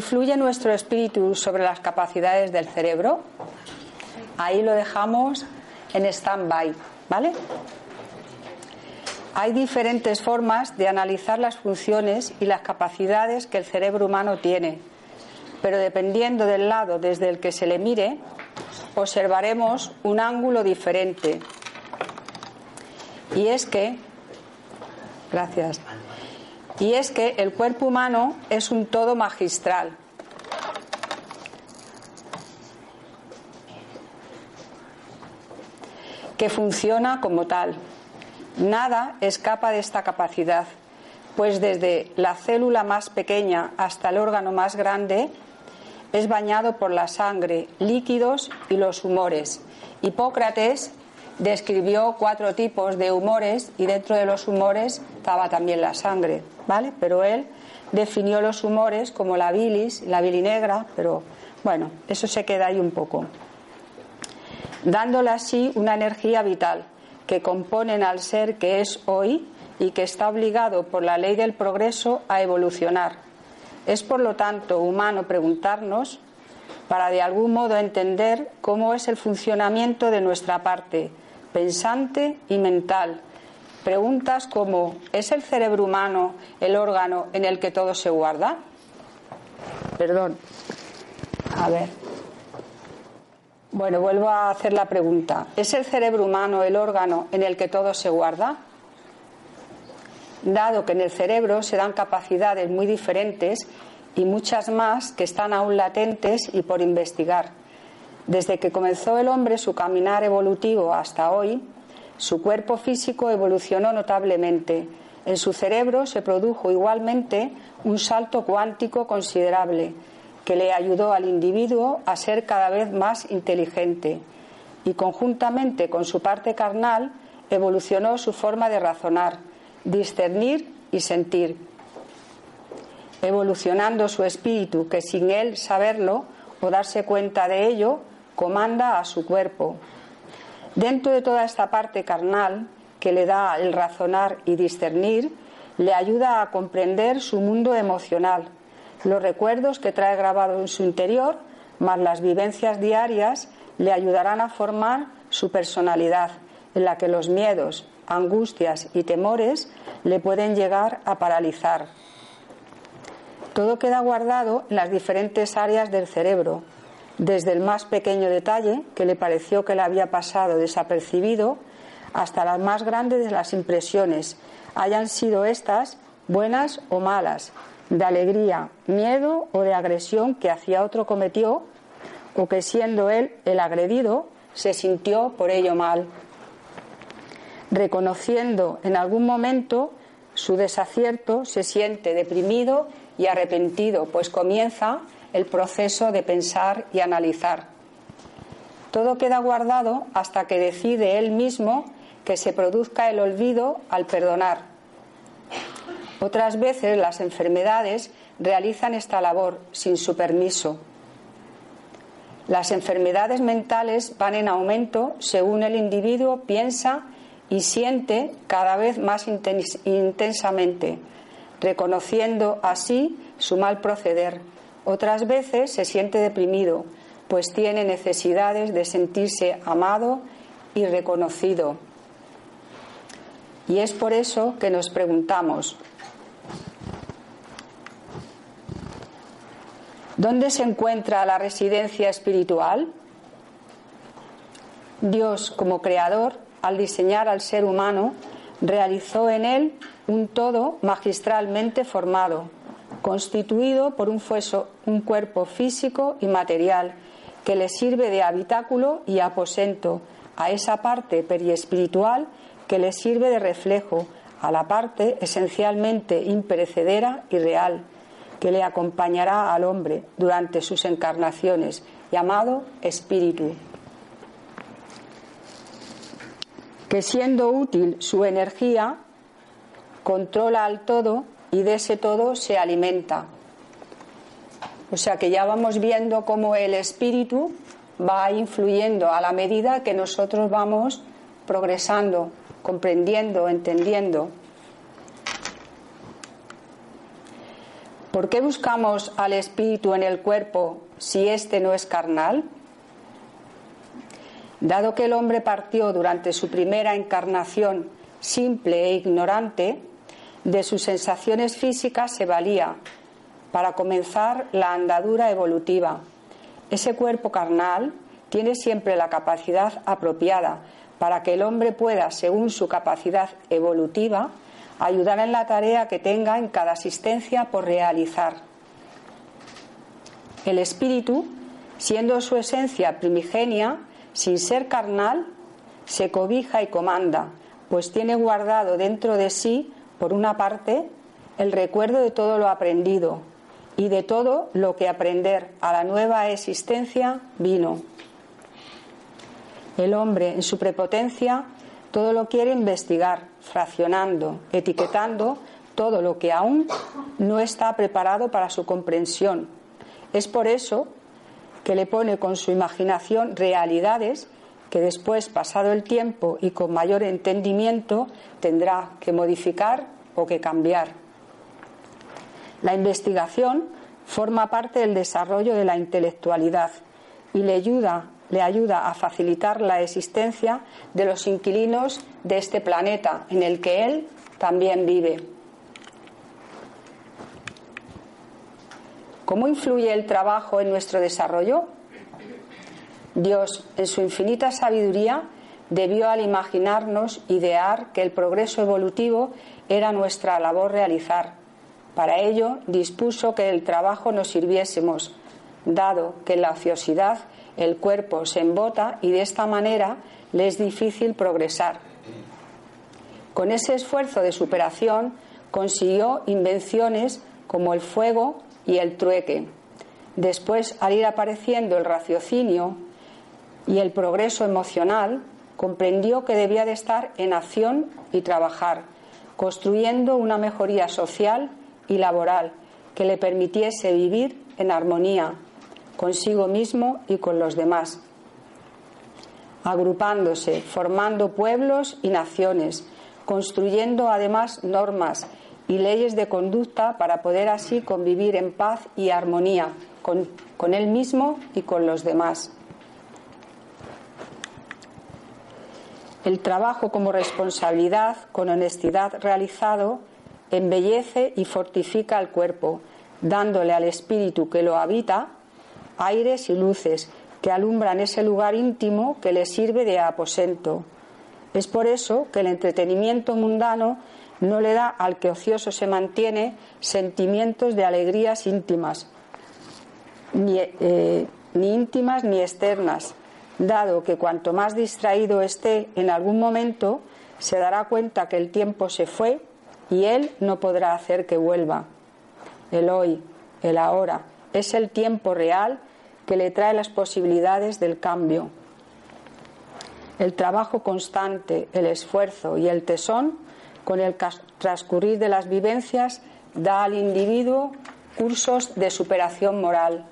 ¿Influye nuestro espíritu sobre las capacidades del cerebro? Ahí lo dejamos en stand-by, ¿vale? Hay diferentes formas de analizar las funciones y las capacidades que el cerebro humano tiene, pero dependiendo del lado desde el que se le mire, observaremos un ángulo diferente. Y es que, gracias, y es que el cuerpo humano es un todo magistral. que funciona como tal. Nada escapa de esta capacidad, pues desde la célula más pequeña hasta el órgano más grande es bañado por la sangre, líquidos y los humores. Hipócrates describió cuatro tipos de humores y dentro de los humores estaba también la sangre, ¿vale? Pero él definió los humores como la bilis, la negra, pero bueno, eso se queda ahí un poco. Dándole así una energía vital que componen al ser que es hoy y que está obligado por la ley del progreso a evolucionar. Es por lo tanto humano preguntarnos para de algún modo entender cómo es el funcionamiento de nuestra parte pensante y mental. Preguntas como ¿es el cerebro humano el órgano en el que todo se guarda? Perdón. A ver. Bueno, vuelvo a hacer la pregunta. ¿Es el cerebro humano el órgano en el que todo se guarda? Dado que en el cerebro se dan capacidades muy diferentes y muchas más que están aún latentes y por investigar. Desde que comenzó el hombre su caminar evolutivo hasta hoy, su cuerpo físico evolucionó notablemente. En su cerebro se produjo igualmente un salto cuántico considerable que le ayudó al individuo a ser cada vez más inteligente y conjuntamente con su parte carnal evolucionó su forma de razonar, discernir y sentir, evolucionando su espíritu que sin él saberlo o darse cuenta de ello comanda a su cuerpo. Dentro de toda esta parte carnal que le da el razonar y discernir, le ayuda a comprender su mundo emocional, los recuerdos que trae grabado en su interior, más las vivencias diarias, le ayudarán a formar su personalidad, en la que los miedos, angustias y temores le pueden llegar a paralizar. Todo queda guardado en las diferentes áreas del cerebro, desde el más pequeño detalle que le pareció que le había pasado desapercibido hasta las más grandes de las impresiones, hayan sido estas buenas o malas, de alegría, miedo o de agresión que hacia otro cometió o que siendo él el agredido se sintió por ello mal. Reconociendo en algún momento su desacierto, se siente deprimido y arrepentido, pues comienza el proceso de pensar y analizar. Todo queda guardado hasta que decide él mismo que se produzca el olvido al perdonar. Otras veces las enfermedades realizan esta labor sin su permiso. Las enfermedades mentales van en aumento según el individuo piensa y siente cada vez más intensamente, reconociendo así su mal proceder. Otras veces se siente deprimido, pues tiene necesidades de sentirse amado y reconocido. Y es por eso que nos preguntamos, ¿Dónde se encuentra la residencia espiritual? Dios, como creador, al diseñar al ser humano, realizó en él un todo magistralmente formado, constituido por un, fueso, un cuerpo físico y material que le sirve de habitáculo y aposento a esa parte periespiritual que le sirve de reflejo a la parte esencialmente imperecedera y real que le acompañará al hombre durante sus encarnaciones, llamado espíritu. Que siendo útil su energía, controla al todo y de ese todo se alimenta. O sea que ya vamos viendo cómo el espíritu va influyendo a la medida que nosotros vamos progresando, comprendiendo, entendiendo. ¿Por qué buscamos al espíritu en el cuerpo si éste no es carnal? Dado que el hombre partió durante su primera encarnación simple e ignorante, de sus sensaciones físicas se valía para comenzar la andadura evolutiva. Ese cuerpo carnal tiene siempre la capacidad apropiada para que el hombre pueda, según su capacidad evolutiva, ayudar en la tarea que tenga en cada asistencia por realizar. El espíritu, siendo su esencia primigenia, sin ser carnal, se cobija y comanda, pues tiene guardado dentro de sí, por una parte, el recuerdo de todo lo aprendido y de todo lo que aprender a la nueva existencia vino. El hombre, en su prepotencia, todo lo quiere investigar, fraccionando, etiquetando todo lo que aún no está preparado para su comprensión. Es por eso que le pone con su imaginación realidades que después, pasado el tiempo y con mayor entendimiento, tendrá que modificar o que cambiar. La investigación forma parte del desarrollo de la intelectualidad y le ayuda le ayuda a facilitar la existencia de los inquilinos de este planeta en el que él también vive. ¿Cómo influye el trabajo en nuestro desarrollo? Dios, en su infinita sabiduría, debió al imaginarnos idear que el progreso evolutivo era nuestra labor realizar. Para ello dispuso que el trabajo nos sirviésemos, dado que la ociosidad el cuerpo se embota y de esta manera le es difícil progresar. Con ese esfuerzo de superación consiguió invenciones como el fuego y el trueque. Después, al ir apareciendo el raciocinio y el progreso emocional, comprendió que debía de estar en acción y trabajar, construyendo una mejoría social y laboral que le permitiese vivir en armonía consigo mismo y con los demás, agrupándose, formando pueblos y naciones, construyendo además normas y leyes de conducta para poder así convivir en paz y armonía con, con él mismo y con los demás. El trabajo como responsabilidad, con honestidad realizado, embellece y fortifica el cuerpo, dándole al espíritu que lo habita aires y luces que alumbran ese lugar íntimo que le sirve de aposento. Es por eso que el entretenimiento mundano no le da al que ocioso se mantiene sentimientos de alegrías íntimas, ni, eh, ni íntimas ni externas, dado que cuanto más distraído esté en algún momento, se dará cuenta que el tiempo se fue y él no podrá hacer que vuelva. El hoy, el ahora, es el tiempo real que le trae las posibilidades del cambio. El trabajo constante, el esfuerzo y el tesón, con el transcurrir de las vivencias, da al individuo cursos de superación moral,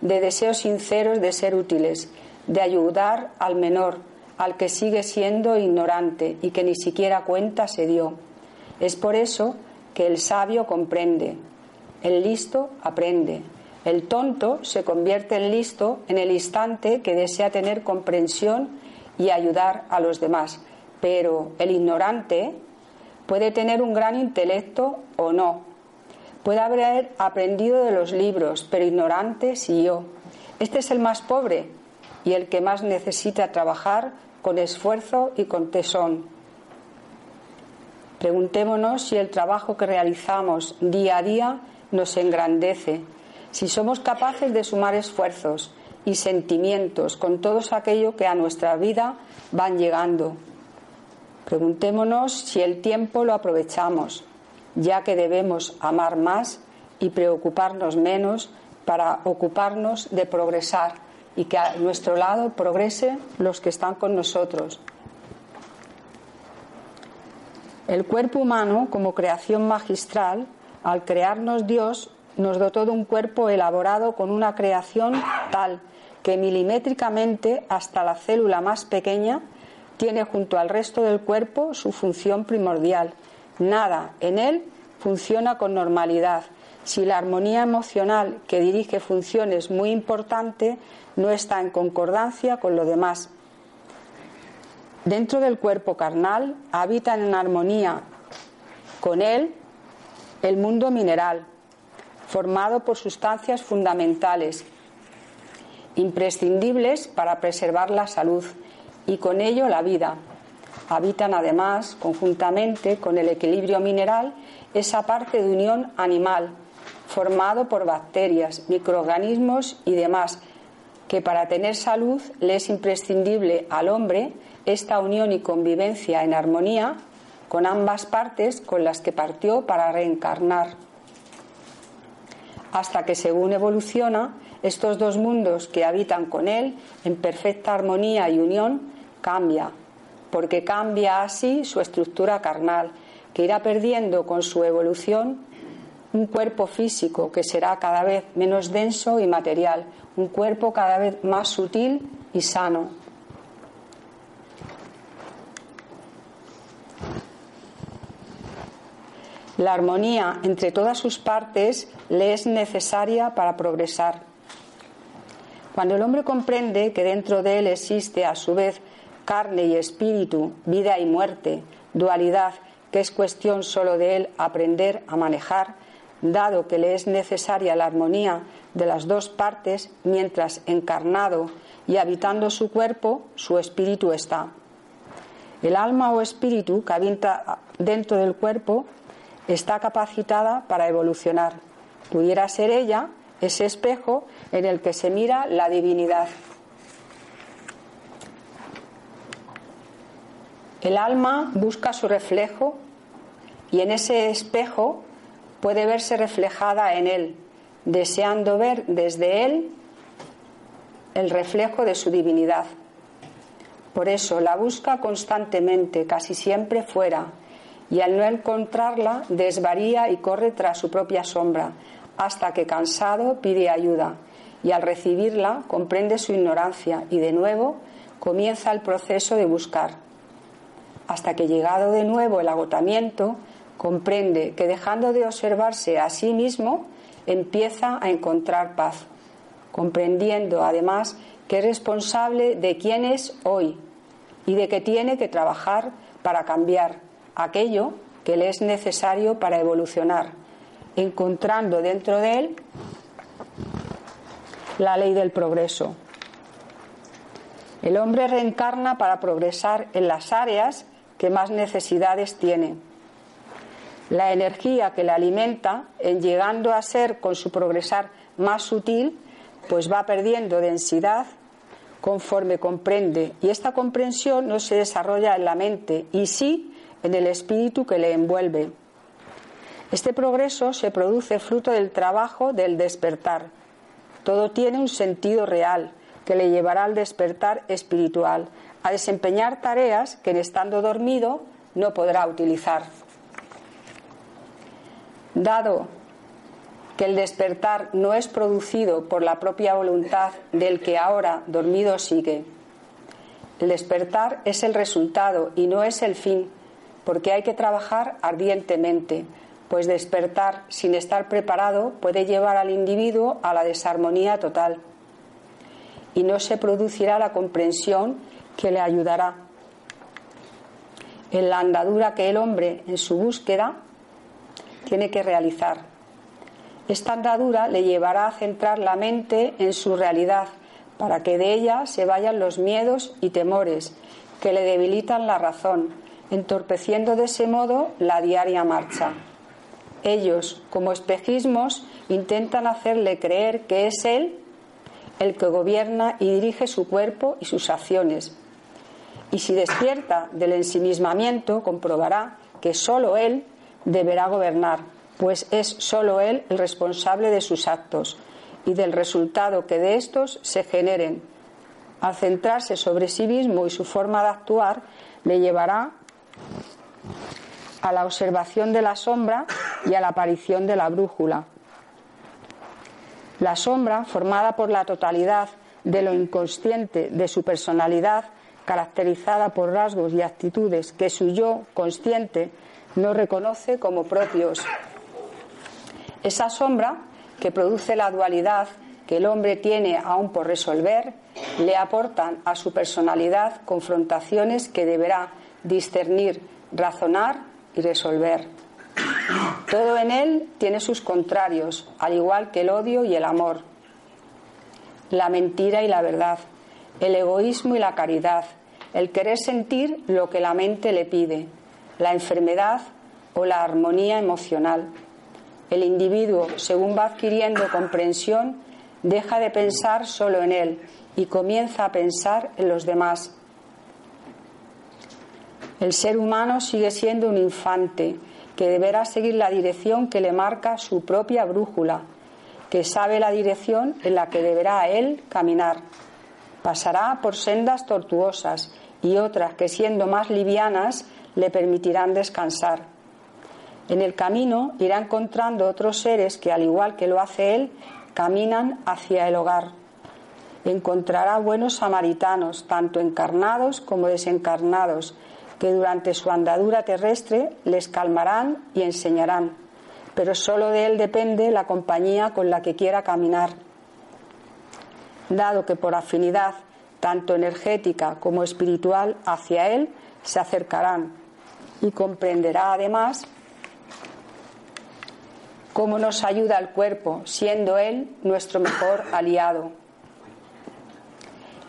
de deseos sinceros de ser útiles, de ayudar al menor, al que sigue siendo ignorante y que ni siquiera cuenta se dio. Es por eso que el sabio comprende, el listo aprende, el tonto se convierte en listo en el instante que desea tener comprensión y ayudar a los demás, pero el ignorante puede tener un gran intelecto o no, Puede haber aprendido de los libros, pero ignorante si yo. Este es el más pobre y el que más necesita trabajar con esfuerzo y con tesón. Preguntémonos si el trabajo que realizamos día a día nos engrandece, si somos capaces de sumar esfuerzos y sentimientos con todos aquello que a nuestra vida van llegando. Preguntémonos si el tiempo lo aprovechamos, ya que debemos amar más y preocuparnos menos para ocuparnos de progresar y que a nuestro lado progrese los que están con nosotros. El cuerpo humano, como creación magistral, al crearnos Dios, nos dotó de un cuerpo elaborado con una creación tal que milimétricamente hasta la célula más pequeña tiene junto al resto del cuerpo su función primordial. Nada en él funciona con normalidad. Si la armonía emocional que dirige funciones muy importante no está en concordancia con lo demás. Dentro del cuerpo carnal habitan en armonía con él el mundo mineral, formado por sustancias fundamentales, imprescindibles para preservar la salud y con ello la vida. Habitan además, conjuntamente con el equilibrio mineral, esa parte de unión animal, formado por bacterias, microorganismos y demás, que para tener salud le es imprescindible al hombre esta unión y convivencia en armonía con ambas partes con las que partió para reencarnar. Hasta que según evoluciona, estos dos mundos que habitan con él en perfecta armonía y unión cambia, porque cambia así su estructura carnal, que irá perdiendo con su evolución un cuerpo físico que será cada vez menos denso y material, un cuerpo cada vez más sutil y sano. La armonía entre todas sus partes le es necesaria para progresar. Cuando el hombre comprende que dentro de él existe a su vez carne y espíritu, vida y muerte, dualidad, que es cuestión solo de él aprender a manejar, dado que le es necesaria la armonía de las dos partes, mientras encarnado y habitando su cuerpo, su espíritu está. El alma o espíritu que habita dentro del cuerpo está capacitada para evolucionar. Pudiera ser ella ese espejo en el que se mira la divinidad. El alma busca su reflejo y en ese espejo puede verse reflejada en él, deseando ver desde él el reflejo de su divinidad. Por eso la busca constantemente, casi siempre fuera, y al no encontrarla desvaría y corre tras su propia sombra, hasta que cansado pide ayuda, y al recibirla comprende su ignorancia y de nuevo comienza el proceso de buscar, hasta que llegado de nuevo el agotamiento, comprende que dejando de observarse a sí mismo, empieza a encontrar paz, comprendiendo además que es responsable de quién es hoy y de que tiene que trabajar para cambiar aquello que le es necesario para evolucionar, encontrando dentro de él la ley del progreso. El hombre reencarna para progresar en las áreas que más necesidades tiene. La energía que le alimenta, en llegando a ser con su progresar más sutil, pues va perdiendo densidad conforme comprende. Y esta comprensión no se desarrolla en la mente, y sí en el espíritu que le envuelve. Este progreso se produce fruto del trabajo del despertar. Todo tiene un sentido real que le llevará al despertar espiritual, a desempeñar tareas que en estando dormido no podrá utilizar. Dado que el despertar no es producido por la propia voluntad del que ahora dormido sigue, el despertar es el resultado y no es el fin, porque hay que trabajar ardientemente, pues despertar sin estar preparado puede llevar al individuo a la desarmonía total. Y no se producirá la comprensión que le ayudará. En la andadura que el hombre en su búsqueda tiene que realizar. Esta andadura le llevará a centrar la mente en su realidad, para que de ella se vayan los miedos y temores que le debilitan la razón, entorpeciendo de ese modo la diaria marcha. Ellos, como espejismos, intentan hacerle creer que es Él el que gobierna y dirige su cuerpo y sus acciones. Y si despierta del ensimismamiento, comprobará que sólo Él deberá gobernar, pues es sólo Él el responsable de sus actos y del resultado que de estos se generen. Al centrarse sobre sí mismo y su forma de actuar, le llevará a la observación de la sombra y a la aparición de la brújula. La sombra, formada por la totalidad de lo inconsciente de su personalidad, caracterizada por rasgos y actitudes que su yo consciente no reconoce como propios. Esa sombra, que produce la dualidad que el hombre tiene aún por resolver, le aportan a su personalidad confrontaciones que deberá discernir, razonar y resolver. Todo en él tiene sus contrarios, al igual que el odio y el amor, la mentira y la verdad, el egoísmo y la caridad, el querer sentir lo que la mente le pide, la enfermedad o la armonía emocional. El individuo, según va adquiriendo comprensión, deja de pensar solo en él y comienza a pensar en los demás. El ser humano sigue siendo un infante que deberá seguir la dirección que le marca su propia brújula, que sabe la dirección en la que deberá él caminar. Pasará por sendas tortuosas y otras que siendo más livianas le permitirán descansar. En el camino irá encontrando otros seres que, al igual que lo hace él, caminan hacia el hogar. Encontrará buenos samaritanos, tanto encarnados como desencarnados, que durante su andadura terrestre les calmarán y enseñarán, pero solo de él depende la compañía con la que quiera caminar. Dado que por afinidad, tanto energética como espiritual, hacia él se acercarán y comprenderá además cómo nos ayuda el cuerpo, siendo él nuestro mejor aliado.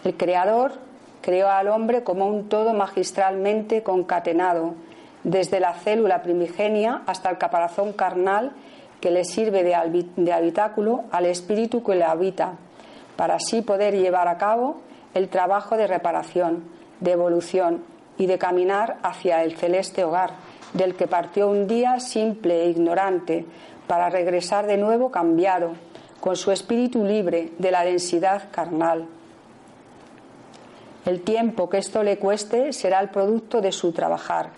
El Creador creó al hombre como un todo magistralmente concatenado, desde la célula primigenia hasta el caparazón carnal que le sirve de habitáculo al espíritu que le habita, para así poder llevar a cabo el trabajo de reparación, de evolución y de caminar hacia el celeste hogar, del que partió un día simple e ignorante, para regresar de nuevo cambiado, con su espíritu libre de la densidad carnal. El tiempo que esto le cueste será el producto de su trabajar.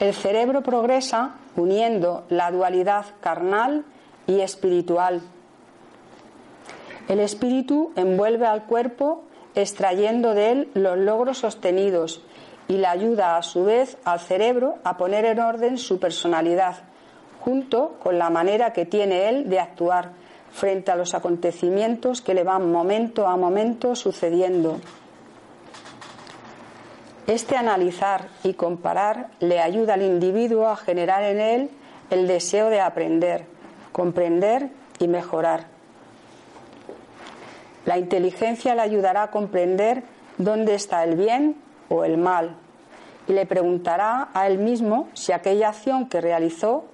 El cerebro progresa uniendo la dualidad carnal y espiritual. El espíritu envuelve al cuerpo extrayendo de él los logros sostenidos y le ayuda a su vez al cerebro a poner en orden su personalidad, junto con la manera que tiene él de actuar frente a los acontecimientos que le van momento a momento sucediendo. Este analizar y comparar le ayuda al individuo a generar en él el deseo de aprender, comprender y mejorar. La inteligencia le ayudará a comprender dónde está el bien o el mal y le preguntará a él mismo si aquella acción que realizó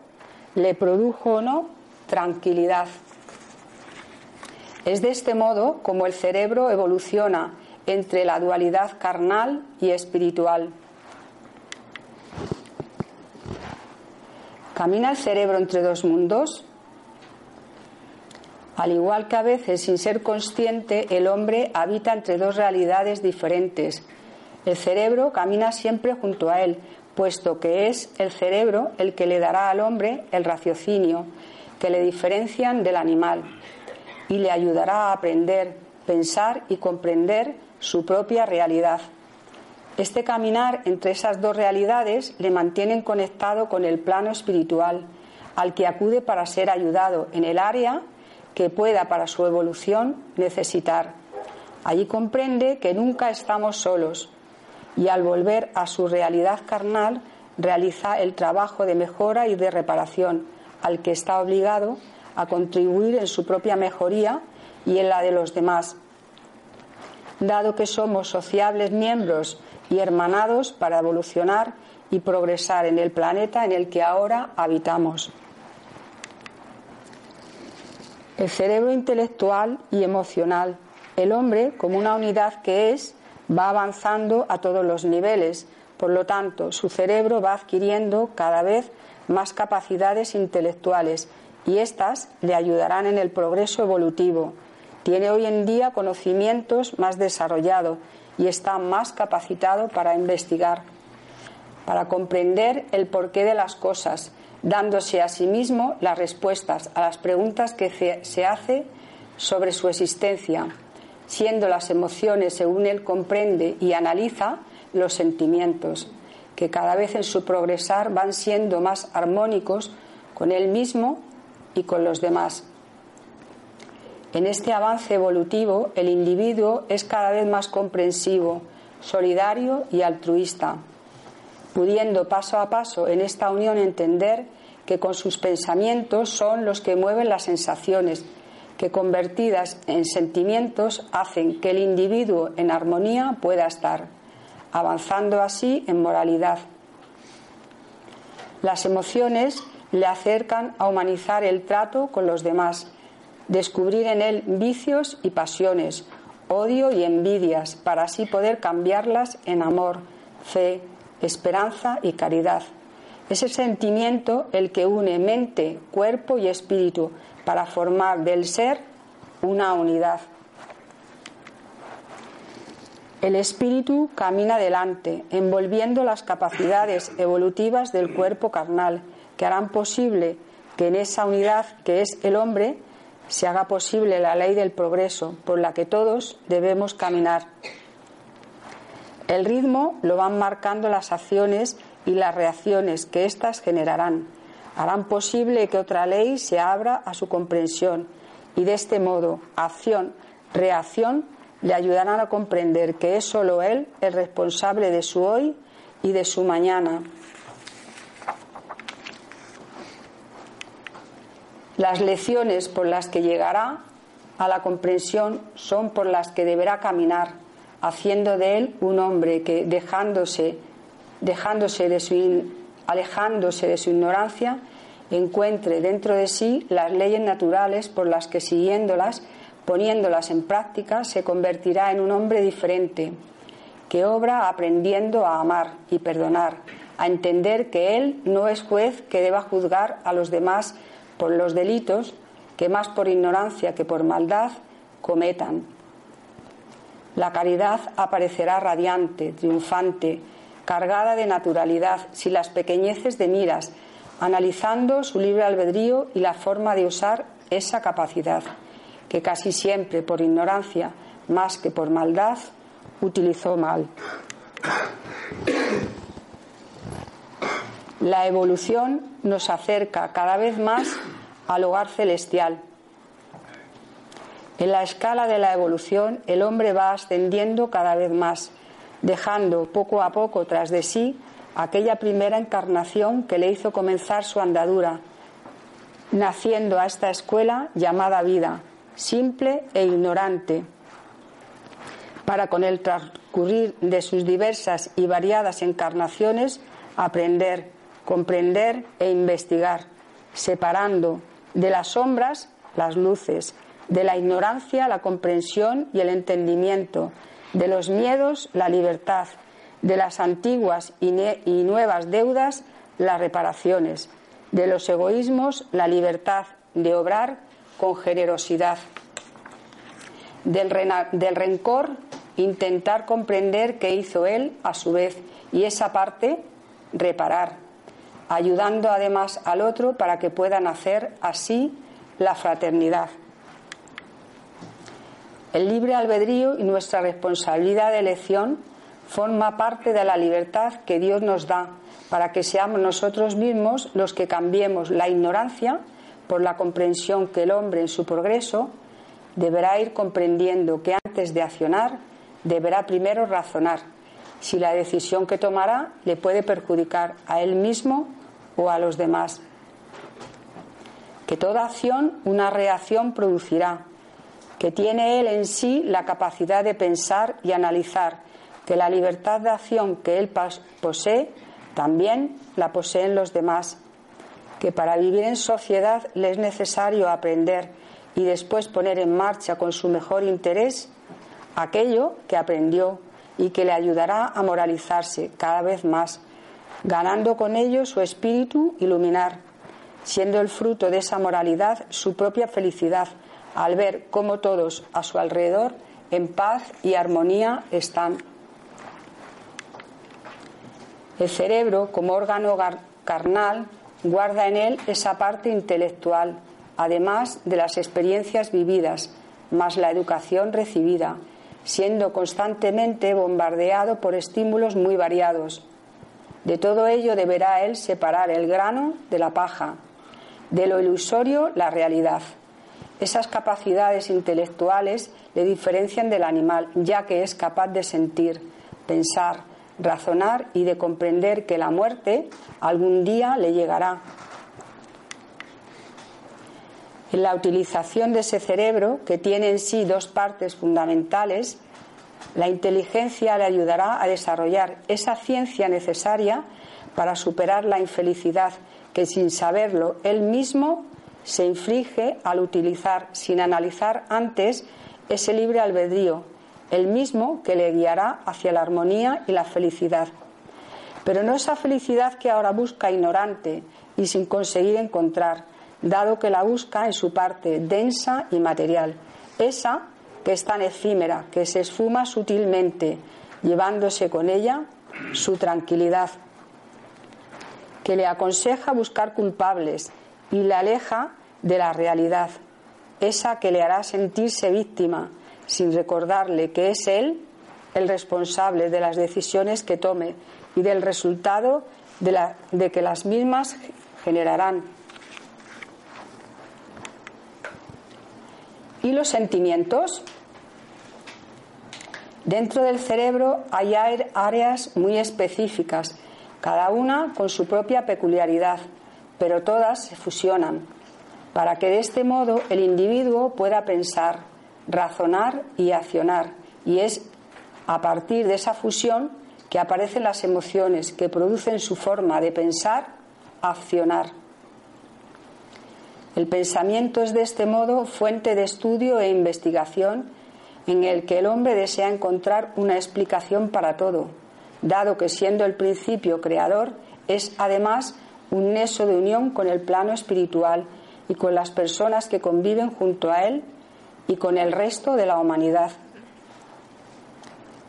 le produjo o no tranquilidad. Es de este modo como el cerebro evoluciona entre la dualidad carnal y espiritual. ¿Camina el cerebro entre dos mundos? Al igual que a veces, sin ser consciente, el hombre habita entre dos realidades diferentes. El cerebro camina siempre junto a él, puesto que es el cerebro el que le dará al hombre el raciocinio, que le diferencian del animal y le ayudará a aprender, pensar y comprender su propia realidad. Este caminar entre esas dos realidades le mantiene conectado con el plano espiritual, al que acude para ser ayudado en el área que pueda para su evolución necesitar. Allí comprende que nunca estamos solos y al volver a su realidad carnal realiza el trabajo de mejora y de reparación al que está obligado a contribuir en su propia mejoría y en la de los demás, dado que somos sociables miembros y hermanados para evolucionar y progresar en el planeta en el que ahora habitamos. El cerebro intelectual y emocional, el hombre como una unidad que es, va avanzando a todos los niveles, por lo tanto, su cerebro va adquiriendo cada vez más capacidades intelectuales y éstas le ayudarán en el progreso evolutivo. Tiene hoy en día conocimientos más desarrollados y está más capacitado para investigar, para comprender el porqué de las cosas, dándose a sí mismo las respuestas a las preguntas que se hace sobre su existencia, siendo las emociones, según él comprende y analiza, los sentimientos, que cada vez en su progresar van siendo más armónicos con él mismo y con los demás. En este avance evolutivo, el individuo es cada vez más comprensivo, solidario y altruista, pudiendo paso a paso en esta unión entender que con sus pensamientos son los que mueven las sensaciones, que convertidas en sentimientos hacen que el individuo en armonía pueda estar, avanzando así en moralidad. Las emociones le acercan a humanizar el trato con los demás, descubrir en él vicios y pasiones, odio y envidias, para así poder cambiarlas en amor, fe, esperanza y caridad. Es el sentimiento el que une mente, cuerpo y espíritu para formar del ser una unidad. El espíritu camina adelante, envolviendo las capacidades evolutivas del cuerpo carnal, que harán posible que en esa unidad que es el hombre se haga posible la ley del progreso por la que todos debemos caminar. El ritmo lo van marcando las acciones y las reacciones que éstas generarán. Harán posible que otra ley se abra a su comprensión y de este modo acción, reacción le ayudarán a comprender que es solo él el responsable de su hoy y de su mañana Las lecciones por las que llegará a la comprensión son por las que deberá caminar, haciendo de él un hombre que dejándose, dejándose de su, alejándose de su ignorancia, encuentre dentro de sí las leyes naturales por las que siguiéndolas, poniéndolas en práctica, se convertirá en un hombre diferente, que obra aprendiendo a amar y perdonar, a entender que él no es juez que deba juzgar a los demás por los delitos que más por ignorancia que por maldad cometan. La caridad aparecerá radiante, triunfante, cargada de naturalidad, si las pequeñeces de miras, analizando su libre albedrío y la forma de usar esa capacidad, que casi siempre por ignorancia, más que por maldad, utilizó mal. La evolución nos acerca cada vez más al hogar celestial. En la escala de la evolución, el hombre va ascendiendo cada vez más, dejando poco a poco tras de sí aquella primera encarnación que le hizo comenzar su andadura, naciendo a esta escuela llamada vida, simple e ignorante, para con el transcurrir de sus diversas y variadas encarnaciones aprender, comprender e investigar, separando de las sombras las luces, de la ignorancia la comprensión y el entendimiento, de los miedos la libertad, de las antiguas y, nuevas deudas las reparaciones, de los egoísmos la libertad de obrar con generosidad, del, del rencor intentar comprender qué hizo él a su vez y esa parte reparar, ayudando además al otro para que puedan hacer así la fraternidad. El libre albedrío y nuestra responsabilidad de elección forma parte de la libertad que Dios nos da para que seamos nosotros mismos los que cambiemos la ignorancia por la comprensión que el hombre en su progreso deberá ir comprendiendo que antes de accionar deberá primero razonar si la decisión que tomará le puede perjudicar a él mismo o a los demás. Que toda acción una reacción producirá, que tiene él en sí la capacidad de pensar y analizar, que la libertad de acción que él posee también la poseen los demás, que para vivir en sociedad le es necesario aprender y después poner en marcha con su mejor interés aquello que aprendió y que le ayudará a moralizarse cada vez más, ganando con ello su espíritu iluminar, siendo el fruto de esa moralidad su propia felicidad, al ver cómo todos a su alrededor en paz y armonía están. El cerebro, como órgano carnal, guarda en él esa parte intelectual, además de las experiencias vividas, más la educación recibida, siendo constantemente bombardeado por estímulos muy variados. De todo ello deberá él separar el grano de la paja, de lo ilusorio la realidad. Esas capacidades intelectuales le diferencian del animal, ya que es capaz de sentir, pensar, razonar y de comprender que la muerte algún día le llegará. En la utilización de ese cerebro, que tiene en sí dos partes fundamentales, la inteligencia le ayudará a desarrollar esa ciencia necesaria para superar la infelicidad que sin saberlo él mismo se inflige al utilizar sin analizar antes ese libre albedrío el mismo que le guiará hacia la armonía y la felicidad. Pero no esa felicidad que ahora busca ignorante y sin conseguir encontrar, dado que la busca en su parte densa y material. Esa que es tan efímera, que se esfuma sutilmente, llevándose con ella su tranquilidad, que le aconseja buscar culpables y le aleja de la realidad, esa que le hará sentirse víctima, sin recordarle que es Él el responsable de las decisiones que tome y del resultado de, que las mismas generarán. ¿Y los sentimientos? Dentro del cerebro hay áreas muy específicas, cada una con su propia peculiaridad, pero todas se fusionan, para que de este modo el individuo pueda pensar, razonar y accionar. Y es a partir de esa fusión que aparecen las emociones que producen su forma de pensar, accionar. El pensamiento es de este modo fuente de estudio e investigación en el que el hombre desea encontrar una explicación para todo, dado que siendo el principio creador es además un neso de unión con el plano espiritual y con las personas que conviven junto a él y con el resto de la humanidad.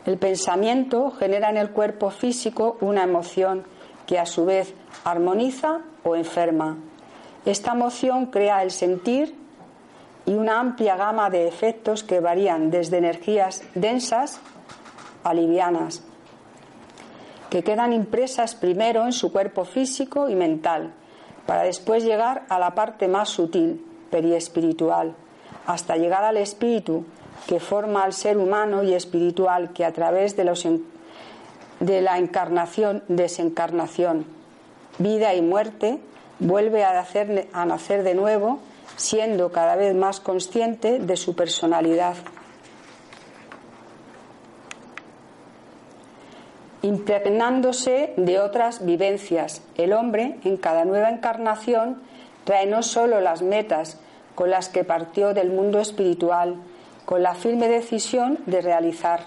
El pensamiento genera en el cuerpo físico una emoción que a su vez armoniza o enferma. Esta emoción crea el sentir y una amplia gama de efectos que varían desde energías densas a livianas, que quedan impresas primero en su cuerpo físico y mental, para después llegar a la parte más sutil, periespiritual hasta llegar al espíritu que forma al ser humano y espiritual que a través de, los, de la encarnación, desencarnación, vida y muerte, vuelve a, a nacer de nuevo, siendo cada vez más consciente de su personalidad. Impregnándose de otras vivencias. El hombre, en cada nueva encarnación, trae no solo las metas con las que partió del mundo espiritual, con la firme decisión de realizar.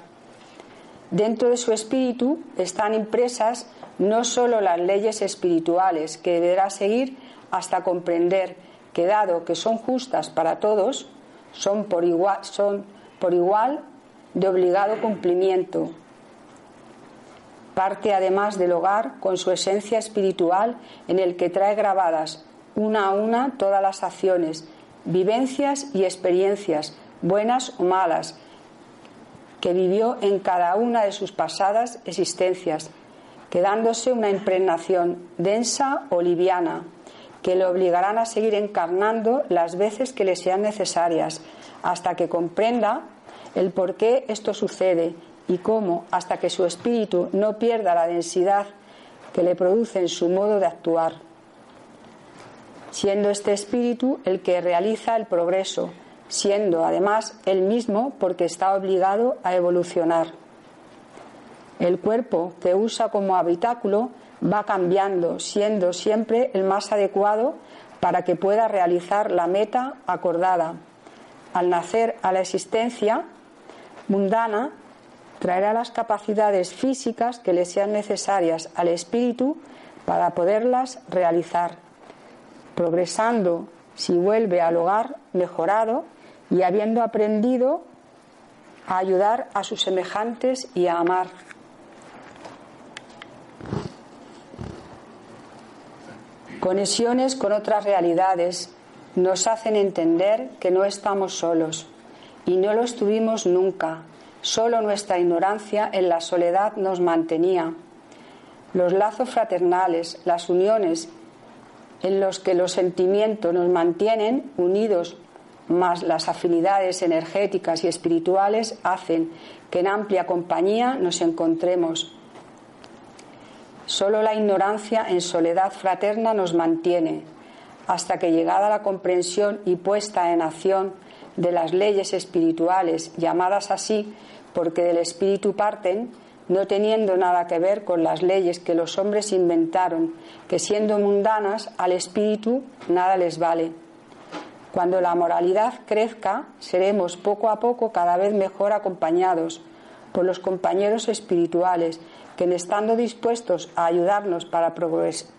Dentro de su espíritu están impresas no sólo las leyes espirituales que deberá seguir hasta comprender que dado que son justas para todos, son por igual de obligado cumplimiento. Parte además del hogar con su esencia espiritual en el que trae grabadas una a una todas las acciones vivencias y experiencias, buenas o malas, que vivió en cada una de sus pasadas existencias, quedándose una impregnación densa o liviana, que le obligarán a seguir encarnando las veces que le sean necesarias, hasta que comprenda el por qué esto sucede y cómo, hasta que su espíritu no pierda la densidad que le produce en su modo de actuar, siendo este espíritu el que realiza el progreso, siendo además él mismo porque está obligado a evolucionar. El cuerpo que usa como habitáculo va cambiando, siendo siempre el más adecuado para que pueda realizar la meta acordada. Al nacer a la existencia mundana, traerá las capacidades físicas que le sean necesarias al espíritu para poderlas realizar, progresando si vuelve al hogar mejorado y habiendo aprendido a ayudar a sus semejantes y a amar. Conexiones con otras realidades nos hacen entender que no estamos solos y no lo estuvimos nunca. Solo nuestra ignorancia en la soledad nos mantenía. Los lazos fraternales, las uniones en los que los sentimientos nos mantienen unidos, más las afinidades energéticas y espirituales hacen que en amplia compañía nos encontremos. Solo la ignorancia en soledad fraterna nos mantiene, hasta que llegada la comprensión y puesta en acción de las leyes espirituales, llamadas así porque del espíritu parten, no teniendo nada que ver con las leyes que los hombres inventaron, que siendo mundanas al espíritu nada les vale. Cuando la moralidad crezca, seremos poco a poco cada vez mejor acompañados por los compañeros espirituales, que estando dispuestos a ayudarnos para,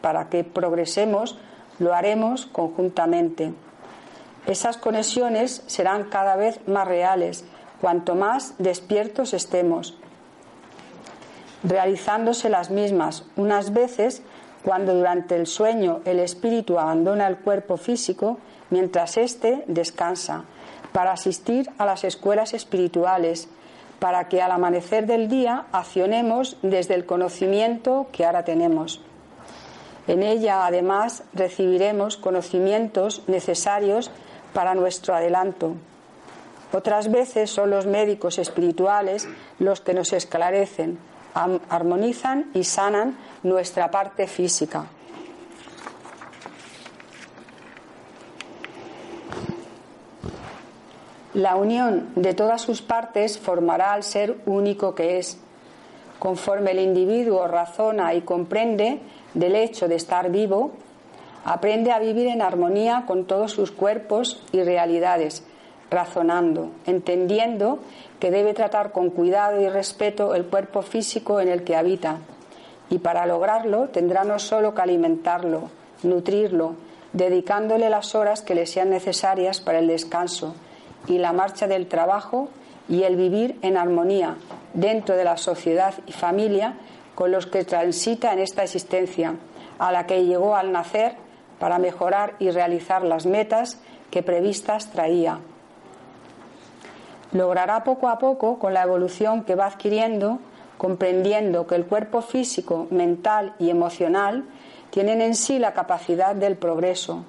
para que progresemos, lo haremos conjuntamente. Esas conexiones serán cada vez más reales cuanto más despiertos estemos, realizándose las mismas unas veces cuando durante el sueño el espíritu abandona el cuerpo físico mientras éste descansa, para asistir a las escuelas espirituales, para que al amanecer del día accionemos desde el conocimiento que ahora tenemos. En ella, además, recibiremos conocimientos necesarios para nuestro adelanto. Otras veces son los médicos espirituales los que nos esclarecen, armonizan y sanan nuestra parte física. La unión de todas sus partes formará al ser único que es. Conforme el individuo razona y comprende del hecho de estar vivo, aprende a vivir en armonía con todos sus cuerpos y realidades, razonando, entendiendo que debe tratar con cuidado y respeto el cuerpo físico en el que habita. Y para lograrlo tendrá no solo que alimentarlo, nutrirlo, dedicándole las horas que le sean necesarias para el descanso, y la marcha del trabajo y el vivir en armonía dentro de la sociedad y familia con los que transita en esta existencia, a la que llegó al nacer para mejorar y realizar las metas que previstas traía. Logrará poco a poco, con la evolución que va adquiriendo, comprendiendo que el cuerpo físico, mental y emocional tienen en sí la capacidad del progreso,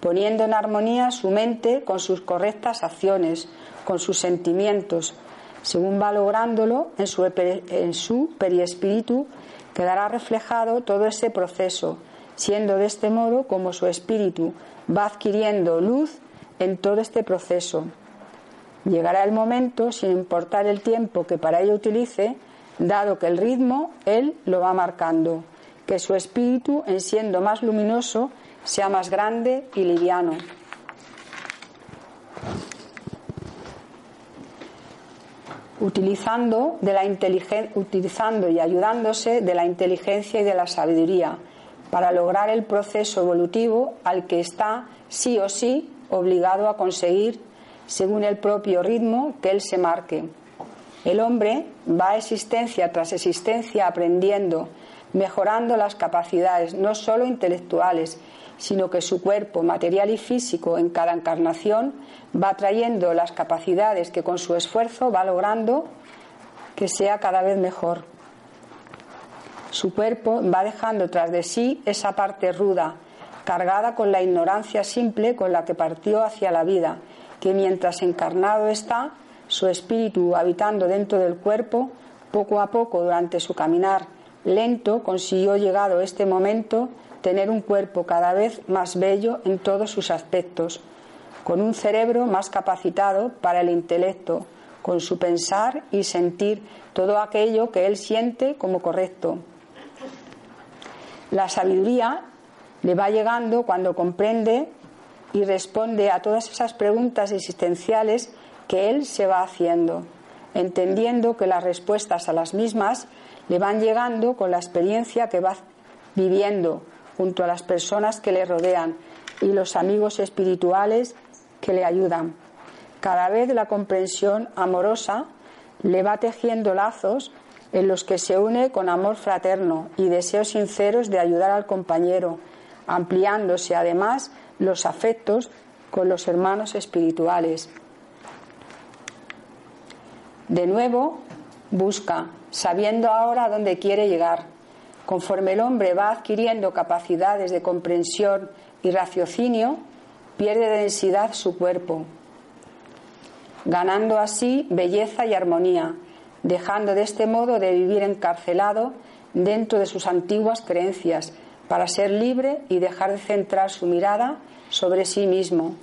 poniendo en armonía su mente con sus correctas acciones, con sus sentimientos. Según va lográndolo, en su, en su periespíritu quedará reflejado todo ese proceso, siendo de este modo como su espíritu va adquiriendo luz en todo este proceso. Llegará el momento, sin importar el tiempo que para ello utilice, dado que el ritmo él lo va marcando, que su espíritu, en siendo más luminoso, sea más grande y liviano. Utilizando, de la utilizando y ayudándose de la inteligencia y de la sabiduría para lograr el proceso evolutivo al que está sí o sí obligado a conseguir según el propio ritmo que él se marque. El hombre va existencia tras existencia aprendiendo, mejorando las capacidades no solo intelectuales, sino que su cuerpo material y físico en cada encarnación va trayendo las capacidades que con su esfuerzo va logrando que sea cada vez mejor. Su cuerpo va dejando tras de sí esa parte ruda, cargada con la ignorancia simple con la que partió hacia la vida, que mientras encarnado está, su espíritu habitando dentro del cuerpo, Poco a poco, durante su caminar lento, consiguió, llegado este momento, tener un cuerpo cada vez más bello en todos sus aspectos, con un cerebro más capacitado para el intelecto, con su pensar y sentir todo aquello que él siente como correcto. La sabiduría le va llegando cuando comprende y responde a todas esas preguntas existenciales que él se va haciendo, entendiendo que las respuestas a las mismas le van llegando con la experiencia que va viviendo junto a las personas que le rodean y los amigos espirituales que le ayudan. Cada vez la comprensión amorosa le va tejiendo lazos en los que se une con amor fraterno y deseos sinceros de ayudar al compañero, ampliándose además los afectos con los hermanos espirituales. De nuevo, busca, sabiendo ahora dónde quiere llegar. Conforme el hombre va adquiriendo capacidades de comprensión y raciocinio, pierde densidad su cuerpo, ganando así belleza y armonía, dejando de este modo de vivir encarcelado dentro de sus antiguas creencias, para ser libre y dejar de centrar su mirada sobre sí mismo,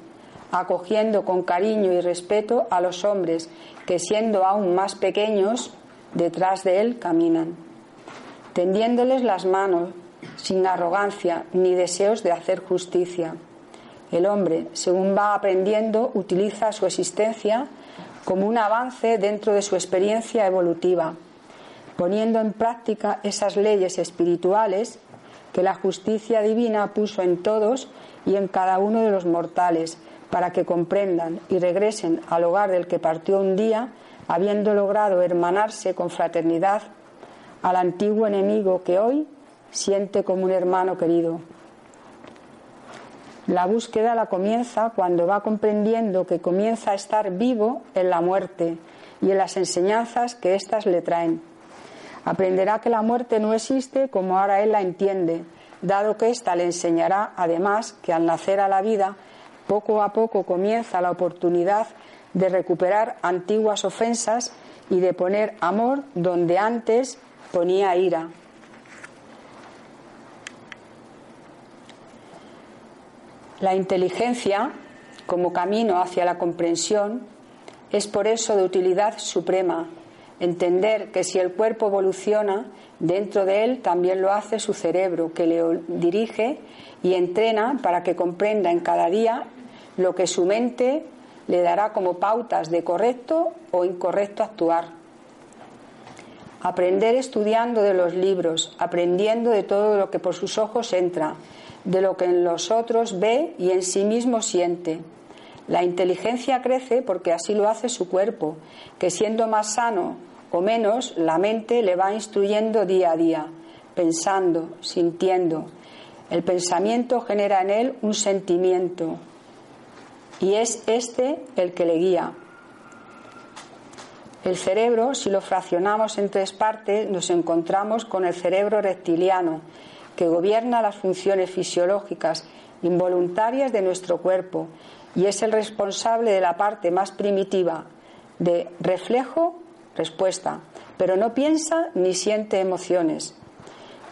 acogiendo con cariño y respeto a los hombres que siendo aún más pequeños detrás de él caminan, tendiéndoles las manos sin arrogancia ni deseos de hacer justicia. El hombre, según va aprendiendo, utiliza su existencia como un avance dentro de su experiencia evolutiva, poniendo en práctica esas leyes espirituales que la justicia divina puso en todos y en cada uno de los mortales, para que comprendan y regresen al hogar del que partió un día, habiendo logrado hermanarse con fraternidad al antiguo enemigo que hoy siente como un hermano querido. La búsqueda la comienza cuando va comprendiendo que comienza a estar vivo en la muerte y en las enseñanzas que éstas le traen. Aprenderá que la muerte no existe como ahora él la entiende, dado que ésta le enseñará además que al nacer a la vida, poco a poco comienza la oportunidad de recuperar antiguas ofensas y de poner amor donde antes ponía ira. La inteligencia, como camino hacia la comprensión, es por eso de utilidad suprema. Entender que si el cuerpo evoluciona, dentro de él también lo hace su cerebro, que le dirige y entrena para que comprenda en cada día lo que su mente le dará como pautas de correcto o incorrecto actuar. Aprender estudiando de los libros, aprendiendo de todo lo que por sus ojos entra, de lo que en los otros ve y en sí mismo siente. La inteligencia crece porque así lo hace su cuerpo, que siendo más sano o menos, la mente le va instruyendo día a día, pensando, sintiendo. El pensamiento genera en él un sentimiento y es este el que le guía. El cerebro, si lo fraccionamos en tres partes, nos encontramos con el cerebro reptiliano, que gobierna las funciones fisiológicas involuntarias de nuestro cuerpo y es el responsable de la parte más primitiva de reflejo, respuesta, pero no piensa ni siente emociones.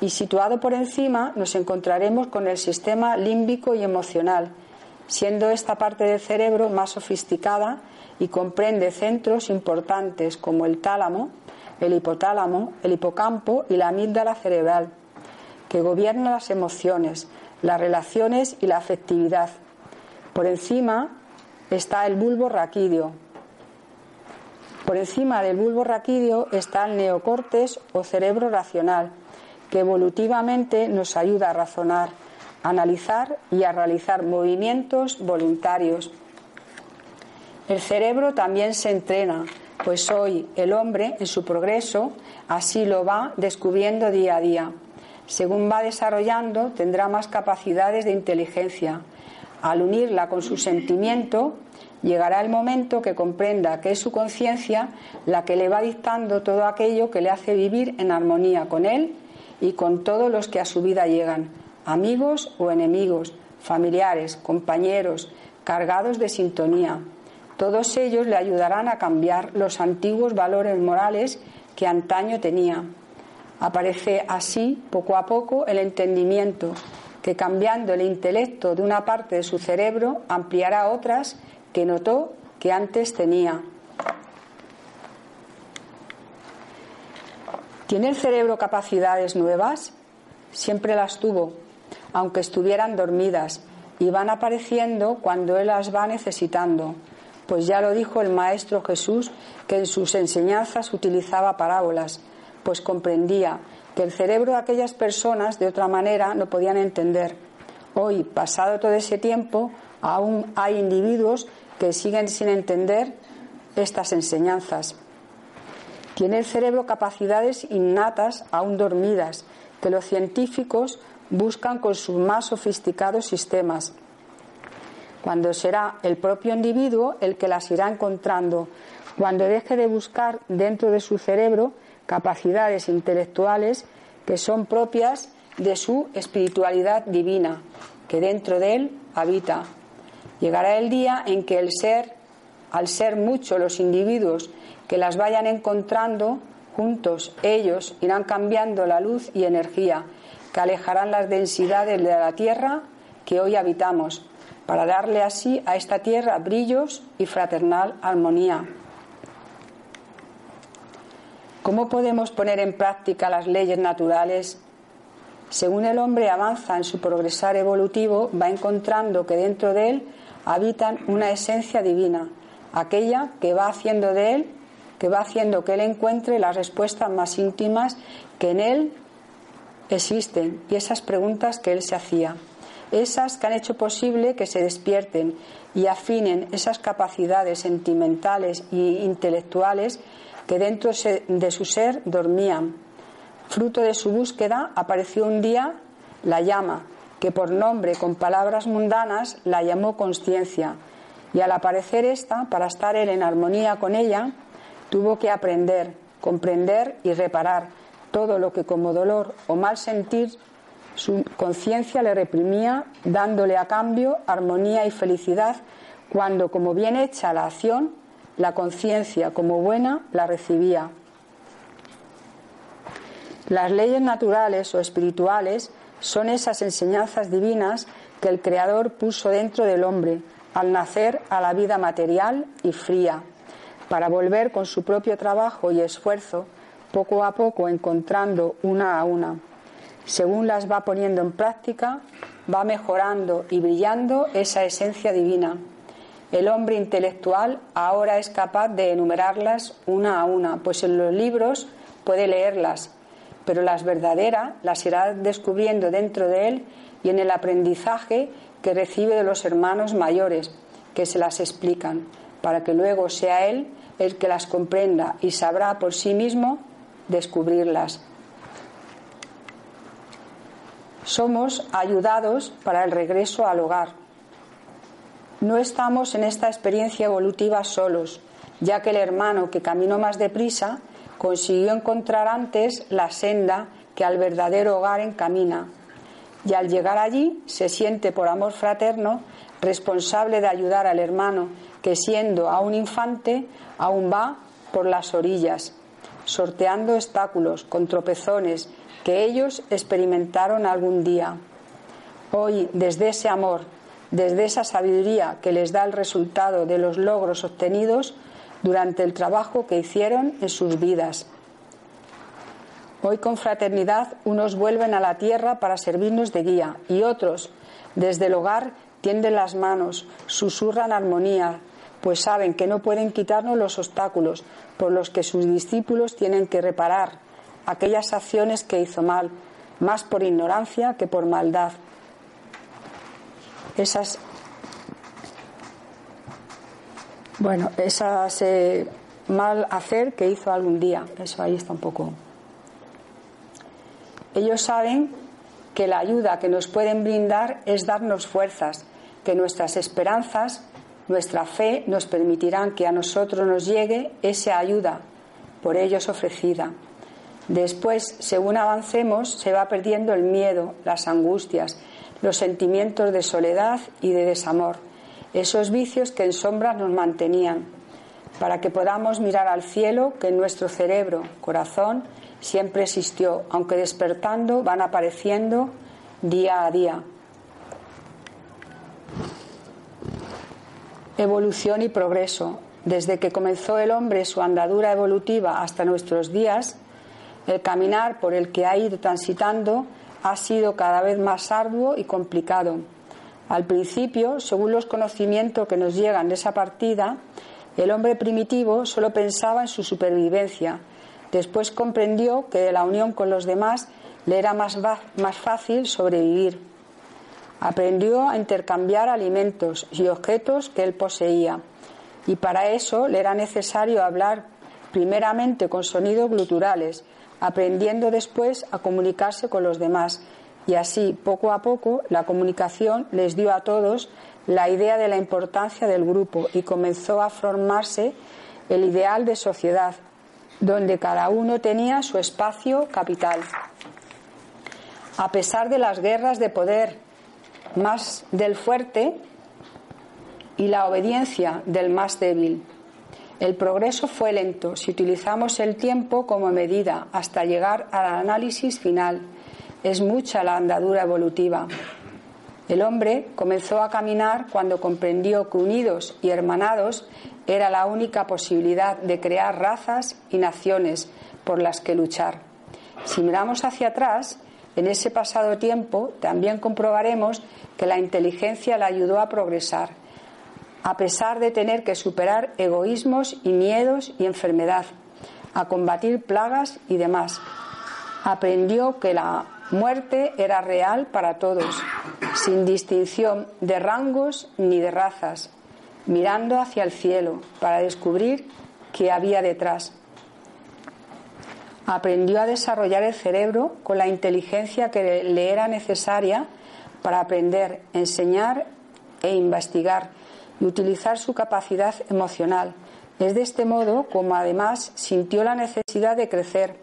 Y situado por encima nos encontraremos con el sistema límbico y emocional, siendo esta parte del cerebro más sofisticada y comprende centros importantes como el tálamo, el hipotálamo, el hipocampo y la amígdala cerebral que gobierna las emociones, las relaciones y la afectividad. Por encima está el bulbo raquídeo. Por encima del bulbo raquídeo está el neocortes o cerebro racional, que evolutivamente nos ayuda a razonar, analizar y a realizar movimientos voluntarios. El cerebro también se entrena, pues hoy el hombre, en su progreso, así lo va descubriendo día a día. Según va desarrollando, tendrá más capacidades de inteligencia. Al unirla con su sentimiento, llegará el momento que comprenda que es su conciencia la que le va dictando todo aquello que le hace vivir en armonía con él y con todos los que a su vida llegan, amigos o enemigos, familiares, compañeros, cargados de sintonía. Todos ellos le ayudarán a cambiar los antiguos valores morales que antaño tenía. Aparece así, poco a poco, el entendimiento, que cambiando el intelecto de una parte de su cerebro ampliará otras que notó que antes tenía. ¿Tiene el cerebro capacidades nuevas? Siempre las tuvo, aunque estuvieran dormidas, y van apareciendo cuando Él las va necesitando. Pues ya lo dijo el Maestro Jesús, que en sus enseñanzas utilizaba parábolas, pues comprendía que el cerebro de aquellas personas de otra manera no podían entender. Hoy, pasado todo ese tiempo, aún hay individuos que siguen sin entender estas enseñanzas. Tiene el cerebro capacidades innatas aún dormidas que los científicos buscan con sus más sofisticados sistemas. Cuando será el propio individuo el que las irá encontrando, cuando deje de buscar dentro de su cerebro capacidades intelectuales que son propias de su espiritualidad divina, que dentro de él habita. Llegará el día en que el ser, al ser muchos los individuos que las vayan encontrando, juntos ellos irán cambiando la luz y energía que alejarán las densidades de la tierra que hoy habitamos, para darle así a esta tierra brillos y fraternal armonía. ¿Cómo podemos poner en práctica las leyes naturales? Según el hombre avanza en su progresar evolutivo, va encontrando que dentro de él habitan una esencia divina, aquella que va haciendo de él, que va haciendo que él encuentre las respuestas más íntimas que en él existen y esas preguntas que él se hacía, esas que han hecho posible que se despierten y afinen esas capacidades sentimentales e intelectuales que dentro de su ser dormían. Fruto de su búsqueda apareció un día la llama, que por nombre con palabras mundanas la llamó conciencia, y al aparecer esta, para estar él en armonía con ella, tuvo que aprender, comprender y reparar todo lo que como dolor o mal sentir su conciencia le reprimía, dándole a cambio armonía y felicidad, cuando como bien hecha la acción, la conciencia como buena la recibía. Las leyes naturales o espirituales son esas enseñanzas divinas que el Creador puso dentro del hombre al nacer a la vida material y fría, para volver con su propio trabajo y esfuerzo poco a poco encontrando una a una. Según las va poniendo en práctica, va mejorando y brillando esa esencia divina. El hombre intelectual ahora es capaz de enumerarlas una a una, pues en los libros puede leerlas, pero las verdaderas las irá descubriendo dentro de él y en el aprendizaje que recibe de los hermanos mayores, que se las explican, para que luego sea él el que las comprenda y sabrá por sí mismo descubrirlas. Somos ayudados para el regreso al hogar. No estamos en esta experiencia evolutiva solos, ya que el hermano que caminó más deprisa consiguió encontrar antes la senda que al verdadero hogar encamina. Y al llegar allí se siente por amor fraterno responsable de ayudar al hermano que siendo aún infante aún va por las orillas sorteando obstáculos con tropezones que ellos experimentaron algún día. Hoy, desde ese amor, desde esa sabiduría que les da el resultado de los logros obtenidos durante el trabajo que hicieron en sus vidas. Hoy con fraternidad unos vuelven a la tierra para servirnos de guía y otros, desde el hogar, tienden las manos, susurran armonía, pues saben que no pueden quitarnos los obstáculos por los que sus discípulos tienen que reparar aquellas acciones que hizo mal, más por ignorancia que por maldad. Esas bueno, esas eh, mal hacer que hizo algún día, eso ahí está un poco. Ellos saben que la ayuda que nos pueden brindar es darnos fuerzas, que nuestras esperanzas nuestra fe nos permitirá que a nosotros nos llegue esa ayuda por ellos ofrecida. Después, según avancemos, se va perdiendo el miedo, las angustias, los sentimientos de soledad y de desamor, esos vicios que en sombra nos mantenían. para que podamos mirar al cielo que en nuestro cerebro, corazón, siempre existió, aunque despertando van apareciendo día a día. Evolución y progreso. Desde que comenzó el hombre su andadura evolutiva hasta nuestros días, el caminar por el que ha ido transitando ha sido cada vez más arduo y complicado. Al principio, según los conocimientos que nos llegan de esa partida, el hombre primitivo solo pensaba en su supervivencia. Después comprendió que la unión con los demás le era más, más fácil sobrevivir. Aprendió a intercambiar alimentos y objetos que él poseía y para eso le era necesario hablar primeramente con sonidos gluturales, aprendiendo después a comunicarse con los demás. Y así, poco a poco, la comunicación les dio a todos la idea de la importancia del grupo y comenzó a formarse el ideal de sociedad, donde cada uno tenía su espacio capital. A pesar de las guerras de poder más del fuerte y la obediencia del más débil, el progreso fue lento si utilizamos el tiempo como medida hasta llegar al análisis final. Es mucha la andadura evolutiva. El hombre comenzó a caminar cuando comprendió que unidos y hermanados era la única posibilidad de crear razas y naciones por las que luchar. Si miramos hacia atrás, en ese pasado tiempo también comprobaremos que la inteligencia le ayudó a progresar a pesar de tener que superar egoísmos y miedos y enfermedad, a combatir plagas y demás. Aprendió que la muerte era real para todos, sin distinción de rangos ni de razas, mirando hacia el cielo para descubrir qué había detrás. Aprendió a desarrollar el cerebro con la inteligencia que le era necesaria para aprender, enseñar e investigar y utilizar su capacidad emocional. Es de este modo como además sintió la necesidad de crecer.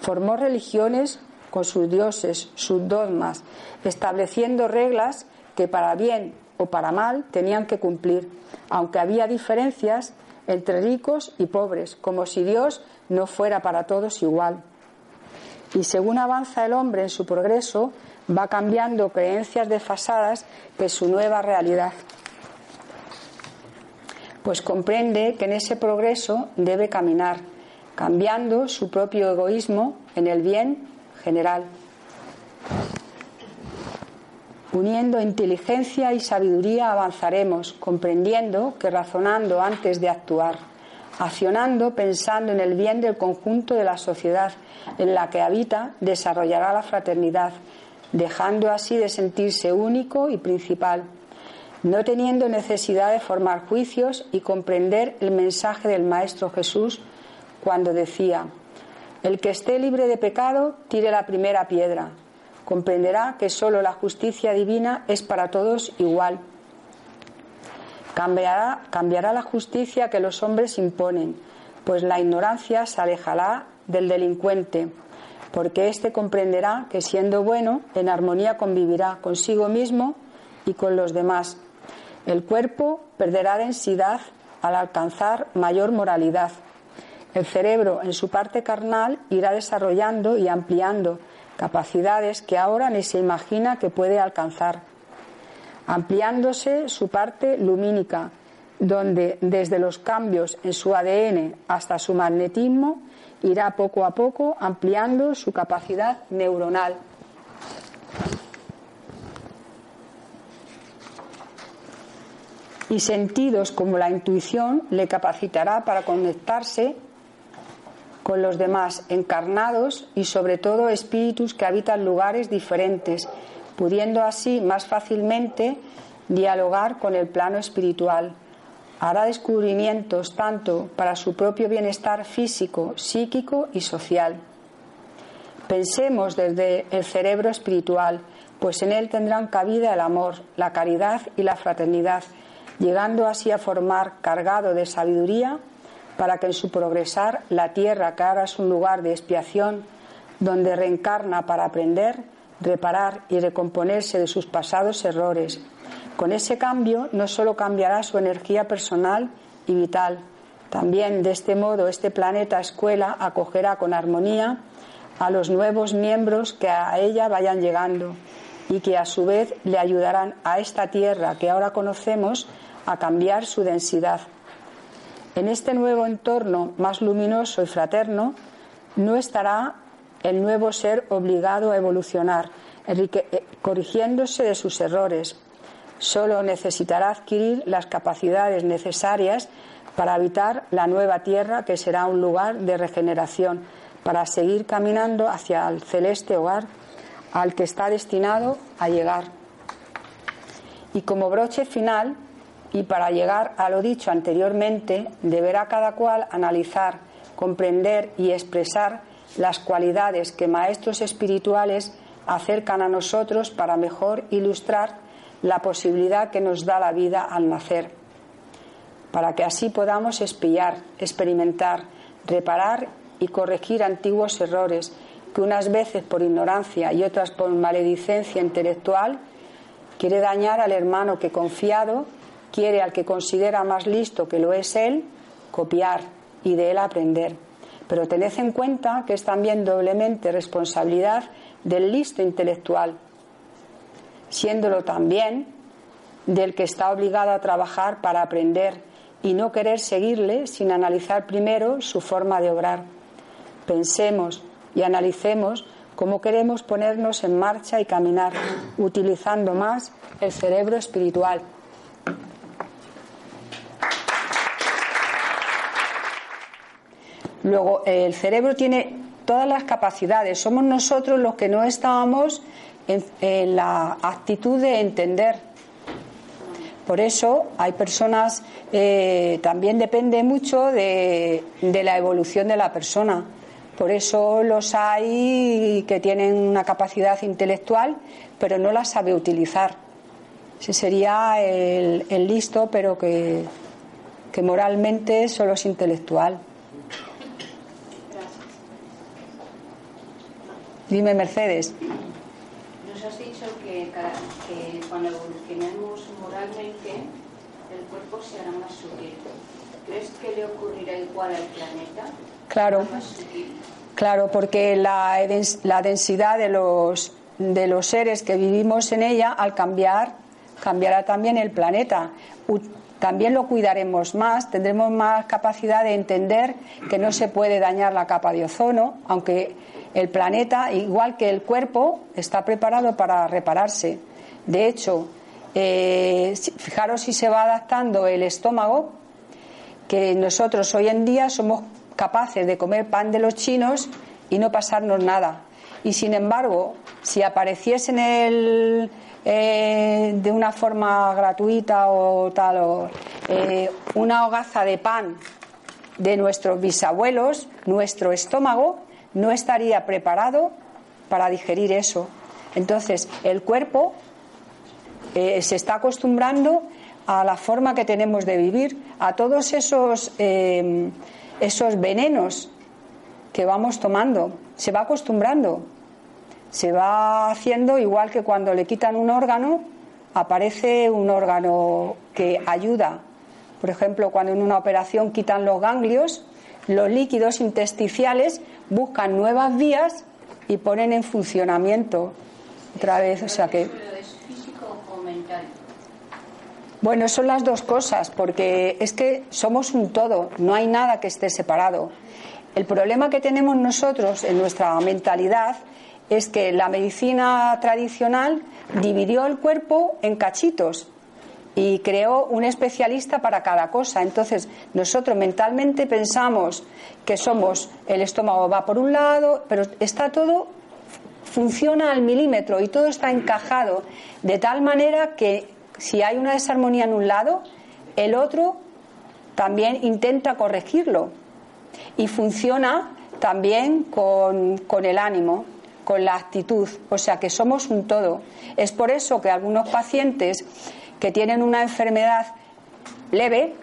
Formó religiones con sus dioses, sus dogmas, estableciendo reglas que para bien o para mal tenían que cumplir, aunque había diferencias entre ricos y pobres, como si Dios no fuera para todos igual. Y según avanza el hombre en su progreso, va cambiando creencias desfasadas que su nueva realidad pues comprende que en ese progreso debe caminar, cambiando su propio egoísmo en el bien general. Uniendo inteligencia y sabiduría avanzaremos, comprendiendo que razonando antes de actuar, accionando pensando en el bien del conjunto de la sociedad en la que habita, desarrollará la fraternidad, dejando así de sentirse único y principal no teniendo necesidad de formar juicios y comprender el mensaje del Maestro Jesús cuando decía, el que esté libre de pecado, tire la primera piedra. Comprenderá que sólo la justicia divina es para todos igual. Cambiará, cambiará la justicia que los hombres imponen, pues la ignorancia se alejará del delincuente, porque éste comprenderá que siendo bueno, en armonía convivirá consigo mismo y con los demás el cuerpo perderá densidad al alcanzar mayor moralidad. El cerebro, en su parte carnal, irá desarrollando y ampliando capacidades que ahora ni se imagina que puede alcanzar, ampliándose su parte lumínica, donde desde los cambios en su ADN hasta su magnetismo irá poco a poco ampliando su capacidad neuronal. Y sentidos como la intuición le capacitará para conectarse con los demás encarnados y sobre todo espíritus que habitan lugares diferentes, pudiendo así más fácilmente dialogar con el plano espiritual. Hará descubrimientos tanto para su propio bienestar físico, psíquico y social. Pensemos desde el cerebro espiritual, pues en él tendrán cabida el amor, la caridad y la fraternidad llegando así a formar cargado de sabiduría para que en su progresar la tierra, que ahora es un lugar de expiación, donde reencarna para aprender, reparar y recomponerse de sus pasados errores. Con ese cambio no solo cambiará su energía personal y vital, También de este modo este planeta escuela acogerá con armonía a los nuevos miembros que a ella vayan llegando y que a su vez le ayudarán a esta tierra que ahora conocemos a cambiar su densidad. En este nuevo entorno más luminoso y fraterno no estará el nuevo ser obligado a evolucionar, eh, corrigiéndose de sus errores. Solo necesitará adquirir las capacidades necesarias para habitar la nueva tierra que será un lugar de regeneración, para seguir caminando hacia el celeste hogar al que está destinado a llegar. Y como broche final, y para llegar a lo dicho anteriormente, deberá cada cual analizar, comprender y expresar las cualidades que maestros espirituales acercan a nosotros para mejor ilustrar la posibilidad que nos da la vida al nacer, para que así podamos espiar, experimentar, reparar y corregir antiguos errores que unas veces por ignorancia y otras por maledicencia intelectual quiere dañar al hermano que confiado quiere al que considera más listo que lo es él copiar y de él aprender. Pero tened en cuenta que es también doblemente responsabilidad del listo intelectual, siéndolo también del que está obligado a trabajar para aprender y no querer seguirle sin analizar primero su forma de obrar. Pensemos y analicemos cómo queremos ponernos en marcha y caminar, utilizando más el cerebro espiritual. Luego, el cerebro tiene todas las capacidades. Somos nosotros los que no estábamos en, la actitud de entender. Por eso hay personas, eh, también depende mucho de, la evolución de la persona. Por eso los hay que tienen una capacidad intelectual, pero no la sabe utilizar. Ese sería el, listo, pero que moralmente solo es intelectual. Dime, Mercedes. Nos has dicho que, cuando evolucionemos moralmente, el cuerpo se hará más sutil. ¿Crees que le ocurrirá igual al planeta? Claro. Claro, porque la, la densidad de los, de los seres que vivimos en ella, al cambiar, cambiará también el planeta. También lo cuidaremos más, tendremos más capacidad de entender que no se puede dañar la capa de ozono, aunque el planeta, igual que el cuerpo, está preparado para repararse. De hecho, eh, fijaros si se va adaptando el estómago, que nosotros hoy en día somos capaces de comer pan de los chinos y no pasarnos nada. Y sin embargo, si apareciese el, eh, de una forma gratuita o tal, o, eh, una hogaza de pan de nuestros bisabuelos, nuestro estómago no estaría preparado para digerir eso. Entonces, el cuerpo eh, se está acostumbrando a la forma que tenemos de vivir, a todos esos, eh, esos venenos que vamos tomando. Se va acostumbrando. Se va haciendo igual que cuando le quitan un órgano, aparece un órgano que ayuda. Por ejemplo, cuando en una operación quitan los ganglios, los líquidos intersticiales buscan nuevas vías y ponen en funcionamiento otra vez. O sea que. ¿Es físico o mental? Bueno, son las dos cosas, porque es que somos un todo, no hay nada que esté separado. El problema que tenemos nosotros en nuestra mentalidad es que la medicina tradicional dividió el cuerpo en cachitos y creó un especialista para cada cosa. Entonces, nosotros mentalmente pensamos que somos, el estómago va por un lado, pero está todo, funciona al milímetro y todo está encajado de tal manera que si hay una desarmonía en un lado, el otro también intenta corregirlo. Y funciona también con, con el ánimo, con la actitud. O sea que somos un todo. Es por eso que algunos pacientes que tienen una enfermedad leve,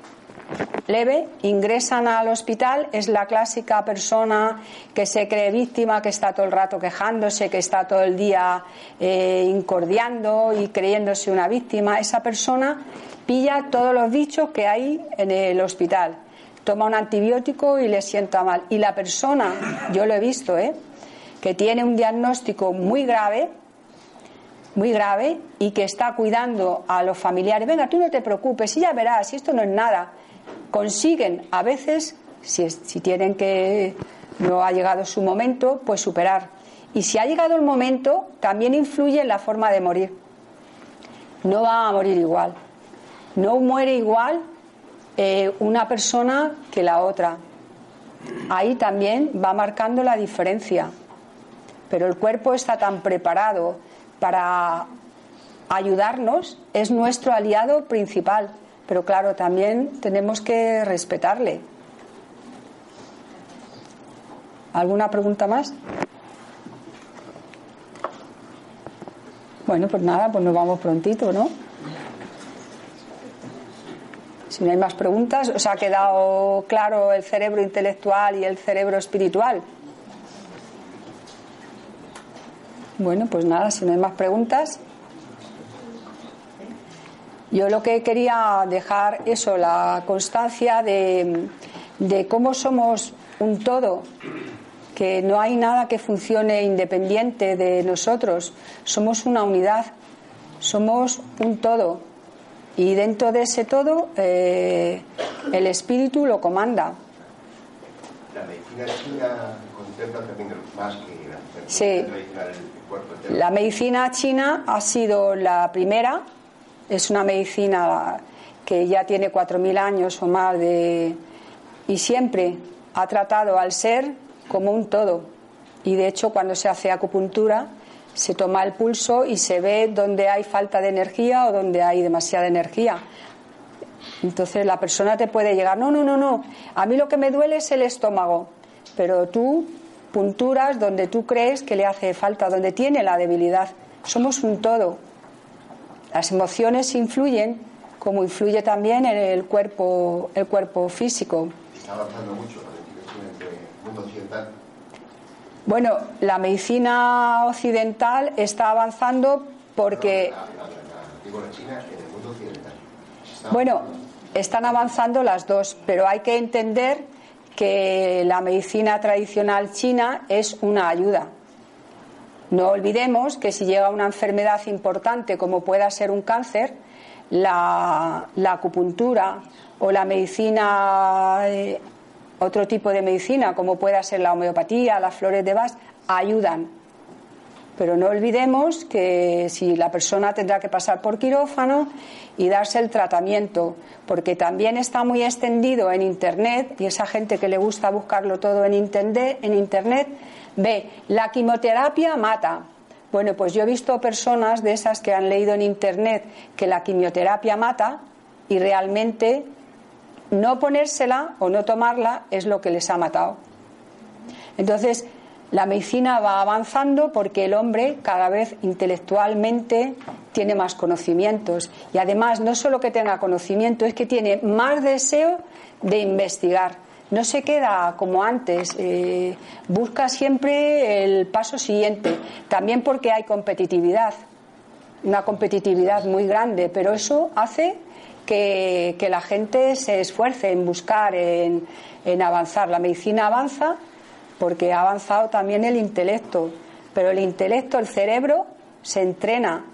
leve, ingresan al hospital, es la clásica persona que se cree víctima, que está todo el rato quejándose, que está todo el día eh, incordiando y creyéndose una víctima. Esa persona pilla todos los bichos que hay en el hospital. toma un antibiótico y le sienta mal. Y la persona, yo lo he visto, ¿eh? que tiene un diagnóstico muy grave, muy grave, y que está cuidando a los familiares, venga, tú no te preocupes, y ya verás, si esto no es nada, consiguen a veces, si, si tienen que, no ha llegado su momento, pues superar. Y si ha llegado el momento, también influye en la forma de morir. No va a morir igual. No muere igual eh, una persona que la otra. Ahí también va marcando la diferencia. Pero el cuerpo está tan preparado para ayudarnos, es nuestro aliado principal. Pero claro, también tenemos que respetarle. ¿Alguna pregunta más? Bueno, pues nada, pues nos vamos prontito, ¿no? Si no hay más preguntas, ¿os ha quedado claro el cerebro intelectual y el cerebro espiritual? Bueno, pues nada, si no hay más preguntas. Yo lo que quería dejar eso, la constancia de, de cómo somos un todo, que no hay nada que funcione independiente de nosotros, somos una unidad, somos un todo. Y dentro de ese todo, eh, el espíritu lo comanda. La medicina china contempla también más que la Sí. tradicional cuerpo entero. La medicina china ha sido la primera, es una medicina que ya tiene 4.000 años o más de, y siempre ha tratado al ser como un todo. Y de hecho, cuando se hace acupuntura, se toma el pulso y se ve dónde hay falta de energía o dónde hay demasiada energía. Entonces la persona te puede llegar, no, no, no, no, a mí lo que me duele es el estómago, pero tú punturas donde tú crees que le hace falta, donde tiene la debilidad. Somos un todo. Las emociones influyen como influye también en el cuerpo, el cuerpo físico. Está avanzando mucho la china entre el mundo occidental. Bueno, la medicina occidental está avanzando porque, bueno, están avanzando las dos, pero hay que entender que la medicina tradicional china es una ayuda. No olvidemos que si llega una enfermedad importante como pueda ser un cáncer, la, acupuntura o la medicina, eh, otro tipo de medicina como pueda ser la homeopatía, las flores de Bach, ayudan. Pero no olvidemos que si la persona tendrá que pasar por quirófano y darse el tratamiento, porque también está muy extendido en Internet, y esa gente que le gusta buscarlo todo en Internet, en internet ve, la quimioterapia mata. Bueno, pues yo he visto personas de esas que han leído en Internet que la quimioterapia mata y realmente no ponérsela o no tomarla es lo que les ha matado. Entonces, la medicina va avanzando porque el hombre cada vez intelectualmente tiene más conocimientos y además no solo que tenga conocimiento, es que tiene más deseo de investigar. No se queda como antes, eh, busca siempre el paso siguiente, también porque hay competitividad, una competitividad muy grande, pero eso hace que, la gente se esfuerce en buscar, en avanzar. La medicina avanza porque ha avanzado también el intelecto, pero el intelecto, el cerebro, se entrena.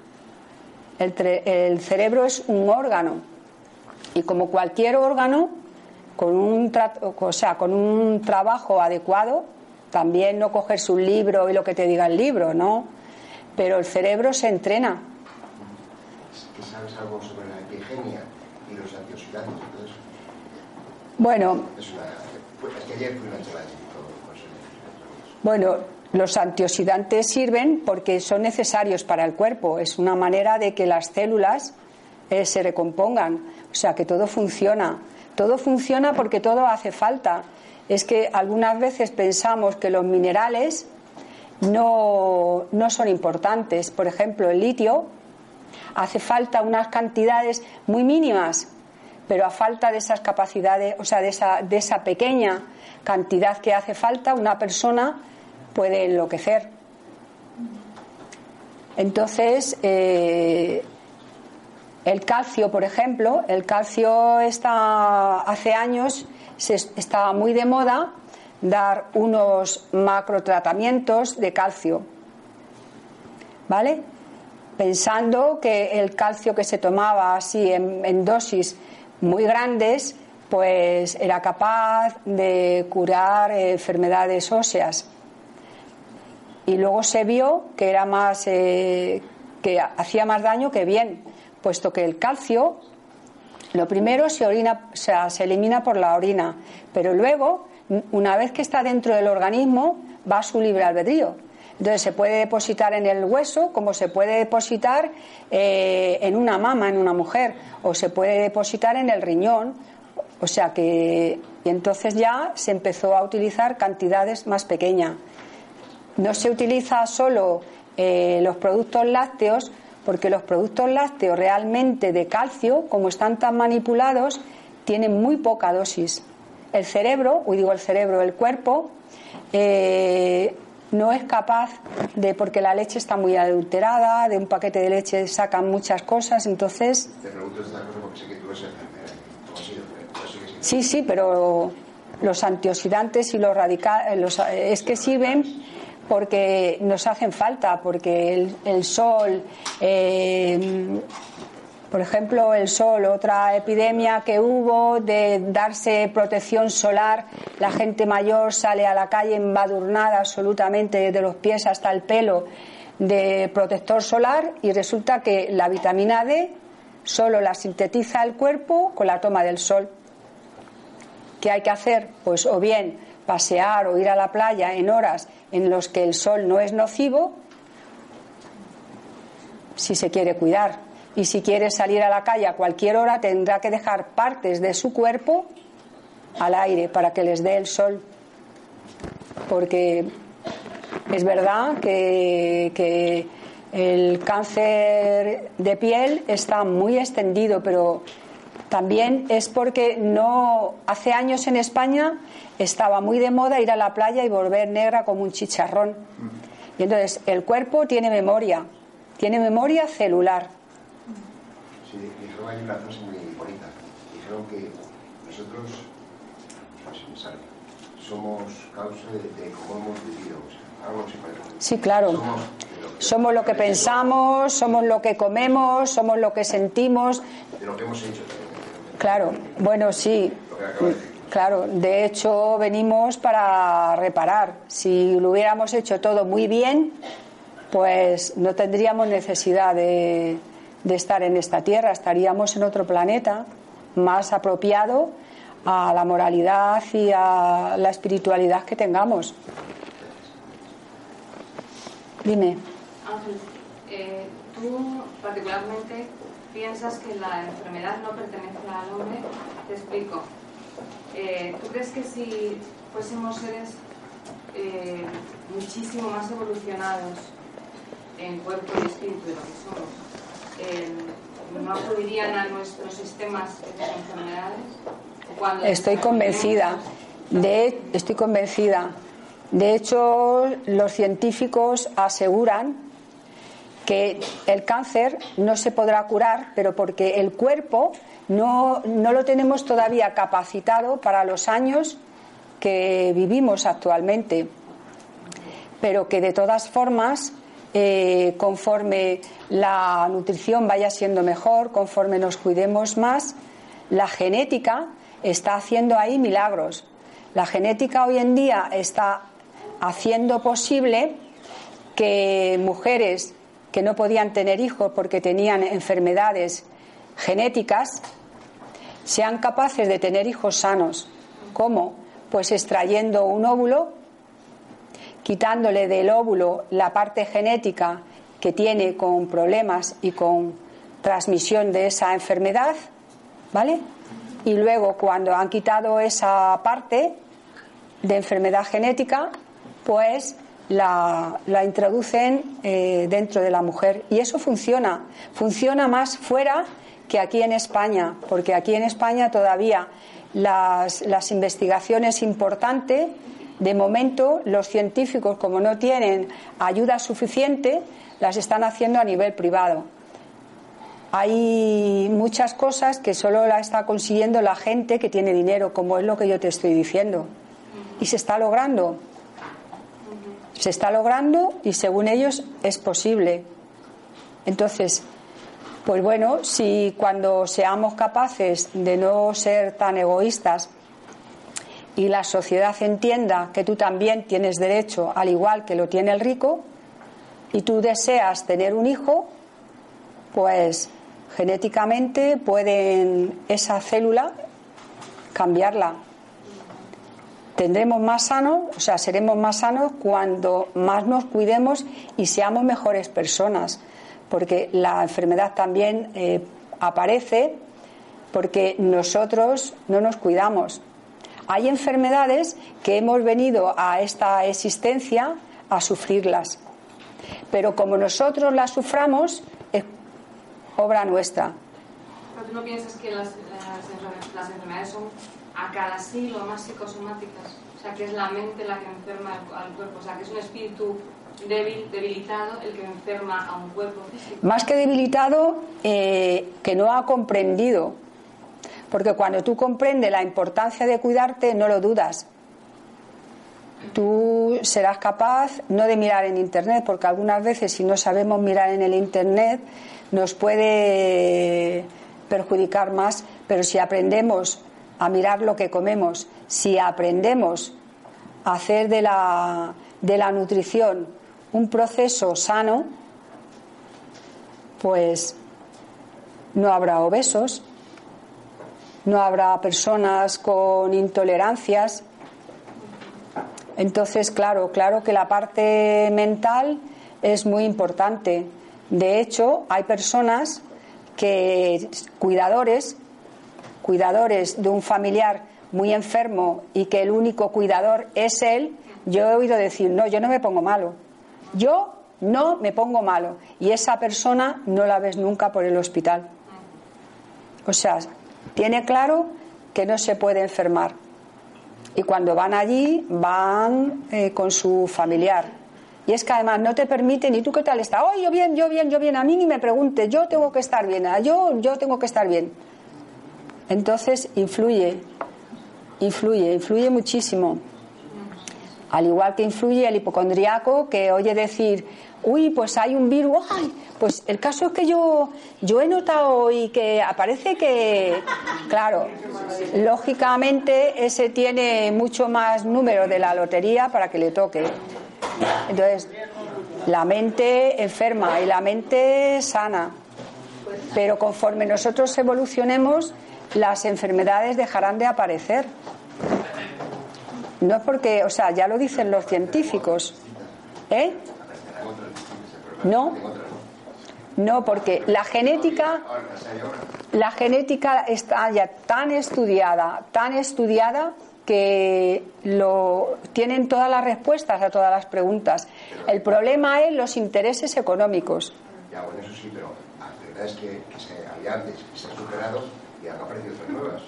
El, cerebro es un órgano y como cualquier órgano, con un, o sea, con un trabajo adecuado, también no cogerse un libro y lo que te diga el libro, ¿no? Pero el cerebro se entrena. ¿Que sabes algo sobre la epigenia y los antioxidantes? Bueno, Es, una, pues, es que ayer fui una charla de instituto, pues, eh, Bueno, los antioxidantes sirven porque son necesarios para el cuerpo. Es una manera de que las células eh, se recompongan. O sea, que todo funciona. Todo funciona porque todo hace falta. Es que algunas veces pensamos que los minerales no, no son importantes. Por ejemplo, el litio hace falta unas cantidades muy mínimas, pero a falta de esas capacidades, o sea, de esa, de esa pequeña cantidad que hace falta, una persona puede enloquecer. Entonces, eh, el calcio, por ejemplo, el calcio está hace años se, estaba muy de moda dar unos macrotratamientos de calcio. ¿Vale? Pensando que el calcio que se tomaba así en, en dosis muy grandes, pues era capaz de curar enfermedades óseas. Y luego se vio que era más eh, que hacía más daño que bien, puesto que el calcio lo primero se orina, se elimina por la orina, pero luego, una vez que está dentro del organismo, va a su libre albedrío. Entonces se puede depositar en el hueso como se puede depositar eh, en una mama, en una mujer, o se puede depositar en el riñón. O sea que y entonces ya se empezó a utilizar cantidades más pequeñas. No se utiliza solo eh, los productos lácteos, porque los productos lácteos realmente de calcio, como están tan manipulados, tienen muy poca dosis. El cerebro, o digo el cerebro, el cuerpo, eh, no es capaz de, porque la leche está muy adulterada, de un paquete de leche sacan muchas cosas, entonces... Te pregunto esta cosa porque sé que tú eres enfermera. Sí, sí, pero los antioxidantes y los radicales, es que sirven porque nos hacen falta, porque el, sol, eh, por ejemplo, el sol, otra epidemia que hubo de darse protección solar, la gente mayor sale a la calle embadurnada absolutamente desde los pies hasta el pelo de protector solar y resulta que la vitamina D solo la sintetiza el cuerpo con la toma del sol. ¿Qué hay que hacer? Pues o bien pasear o ir a la playa en horas en los que el sol no es nocivo, si se quiere cuidar. Y si quiere salir a la calle a cualquier hora, tendrá que dejar partes de su cuerpo al aire para que les dé el sol. Porque es verdad que, el cáncer de piel está muy extendido, pero también es porque no hace años en España estaba muy de moda ir a la playa y volver negra como un chicharrón. Y entonces el cuerpo tiene memoria, tiene memoria celular. Sí, dijeron hay una frase muy bonita. Dijeron que nosotros, somos causa de, cómo hemos vivido. algo Sí, claro. Somos, somos lo que pensamos, somos lo que comemos, somos lo que sentimos. De lo que hemos hecho Claro, bueno, sí. Claro, de hecho venimos para reparar. Si lo hubiéramos hecho todo muy bien, pues no tendríamos necesidad de, estar en esta tierra, estaríamos en otro planeta más apropiado a la moralidad y a la espiritualidad que tengamos. Dime. Ángel, eh, tú particularmente piensas que la enfermedad no pertenece al hombre. Te explico. Eh, ¿Tú crees que si fuésemos seres eh, muchísimo más evolucionados en cuerpo y espíritu de lo que somos, eh, no acudirían a nuestros sistemas de enfermedades? estoy convencida. De, estoy convencida. De hecho, los científicos aseguran que el cáncer no se podrá curar, pero porque el cuerpo no, lo tenemos todavía capacitado para los años que vivimos actualmente, pero que de todas formas, eh, conforme la nutrición vaya siendo mejor, conforme nos cuidemos más, la genética está haciendo ahí milagros. La genética hoy en día está haciendo posible que mujeres que no podían tener hijos porque tenían enfermedades genéticas, sean capaces de tener hijos sanos. ¿Cómo? Pues extrayendo un óvulo, quitándole del óvulo la parte genética que tiene con problemas y con transmisión de esa enfermedad, ¿vale? Y luego cuando han quitado esa parte de enfermedad genética, pues la, introducen eh, dentro de la mujer. Y eso funciona. Funciona más fuera que aquí en España, porque aquí en España todavía las, las investigaciones importantes, de momento los científicos, como no tienen ayuda suficiente, las están haciendo a nivel privado. hay muchas cosas que solo la está consiguiendo la gente que tiene dinero, como es lo que yo te estoy diciendo. Y se está logrando. Se está logrando y según ellos es posible. Entonces, pues bueno, si cuando seamos capaces de no ser tan egoístas y la sociedad entienda que tú también tienes derecho, al igual que lo tiene el rico, y tú deseas tener un hijo, pues genéticamente pueden esa célula cambiarla. Tendremos más sanos, o sea, seremos más sanos cuando más nos cuidemos y seamos mejores personas, porque la enfermedad también eh, aparece porque nosotros no nos cuidamos. Hay enfermedades que hemos venido a esta existencia a sufrirlas, pero como nosotros las suframos, es obra nuestra. ¿Pero tú no piensas que las enfermedades son a cada siglo más psicosomáticas? O sea, que es la mente la que enferma al, cuerpo, o sea, que es un espíritu débil, debilitado el que enferma a un cuerpo. Más que debilitado, eh, que no ha comprendido. Porque cuando tú comprendes la importancia de cuidarte, no lo dudas. Tú serás capaz no de mirar en Internet, porque algunas veces si no sabemos mirar en el Internet nos puede perjudicar más, pero si aprendemos a mirar lo que comemos, si aprendemos a hacer de la, de la nutrición un proceso sano, pues no habrá obesos, no habrá personas con intolerancias. Entonces, claro, claro que la parte mental es muy importante. De hecho, hay personas que, cuidadores, cuidadores de un familiar muy enfermo y que el único cuidador es él, yo he oído decir, no, yo no me pongo malo. Yo no me pongo malo. Y esa persona no la ves nunca por el hospital. O sea, tiene claro que no se puede enfermar. Y cuando van allí, van eh, con su familiar. Y es que además no te permiten, ¿y tú qué tal estás? Oh, yo bien, yo bien, yo bien. A mí ni me pregunte, yo tengo que estar bien, yo, yo tengo que estar bien. Entonces influye, influye, influye muchísimo. Al igual que influye el hipocondriaco que oye decir, uy, pues hay un virus, ay, pues el caso es que yo, yo he notado y que aparece que, claro, lógicamente ese tiene mucho más número de la lotería para que le toque. Entonces, la mente enferma y la mente sana. Pero conforme nosotros evolucionemos, las enfermedades dejarán de aparecer. No es porque, o sea, ya lo dicen los científicos. ¿Eh? No. No, porque la genética, la genética está ya tan estudiada, tan estudiada que lo tienen todas las respuestas a todas las preguntas. El problema es los intereses económicos. Ya, bueno, eso sí, pero la verdad es que, había antes, que se superado y han aparecido otras nuevas.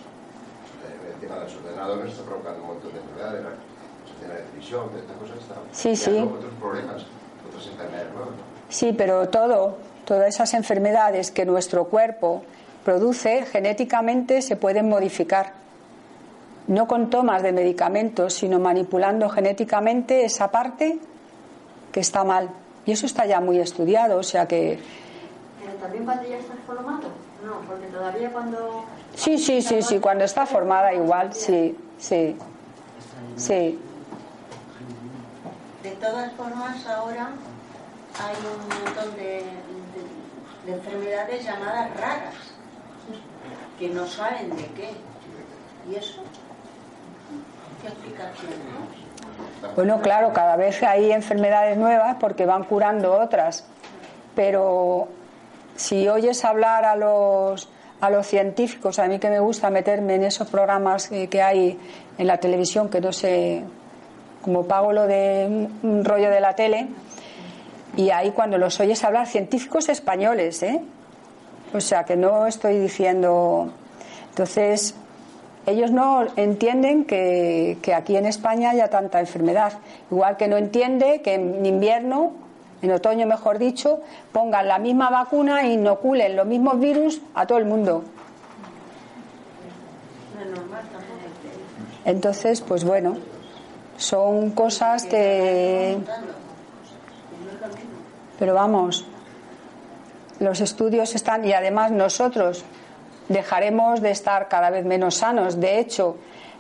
El tema de los ordenadores está provocando un montón de enfermedades, la de la televisión, de estas cosas, está Sí, sí. otros problemas, otras enfermedades nuevas. Sí, pero todo, todas esas enfermedades que nuestro cuerpo produce genéticamente se pueden modificar. No con tomas de medicamentos, sino manipulando genéticamente esa parte que está mal. Y eso está ya muy estudiado, o sea que Pero también cuando ya estás formado. No, porque todavía cuando. sí, sí, sí, sí, cuando está formada igual, sí, sí, sí. De todas formas, ahora hay un montón de, de- de enfermedades llamadas raras que no saben de qué. ¿Y eso? ¿Qué explicación? Bueno, claro, cada vez hay enfermedades nuevas porque van curando otras. Pero si oyes hablar a los, a los científicos, a mí que me gusta meterme en esos programas que, que hay en la televisión, que no sé, como pago lo de un- rollo de la tele, y ahí cuando los oyes hablar, científicos españoles, ¿eh? O sea, que no estoy diciendo. Entonces, ellos no entienden que, que aquí en España haya tanta enfermedad. Igual que no entiende que en invierno en otoño mejor dicho, pongan la misma vacuna e inoculen los mismos virus a todo el mundo. Entonces, pues bueno, son cosas que... Pero vamos, los estudios están y además nosotros dejaremos de estar cada vez menos sanos. De hecho,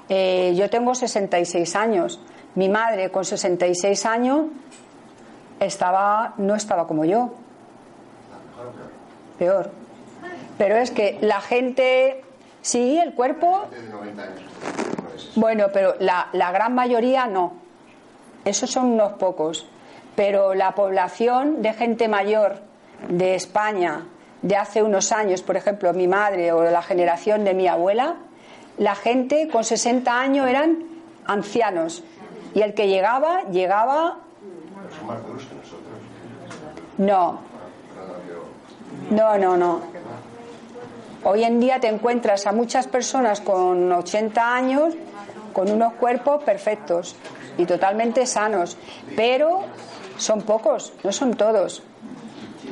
eh, yo tengo 66 años. Mi madre con 66 años estaba, no estaba como yo, peor. Pero es que la gente, sí, el cuerpo, de 90 años. No es eso. bueno, pero la, la gran mayoría no. Esos son unos pocos. Pero la población de gente mayor de España de hace unos años, por ejemplo, mi madre o la generación de mi abuela, la gente con 60 años eran ancianos. Y el que llegaba, llegaba, son más duros que nosotros. no, No, no, No. Hoy en día te encuentras a muchas personas con 80 años con unos cuerpos perfectos y totalmente sanos, pero son pocos, no son todos.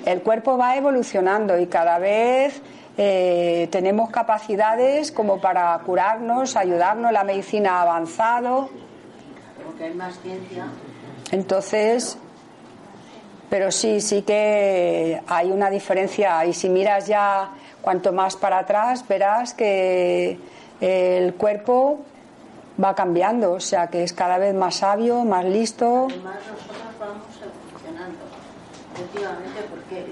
El cuerpo va evolucionando y cada vez eh, tenemos capacidades como para curarnos, ayudarnos, la medicina ha avanzado, Porque hay más ciencia. Entonces, pero sí, sí que hay una diferencia. Y si miras ya cuanto más para atrás, verás que el cuerpo va cambiando, o sea que es cada vez más sabio, más listo. Además, nosotros vamos evolucionando, efectivamente, porque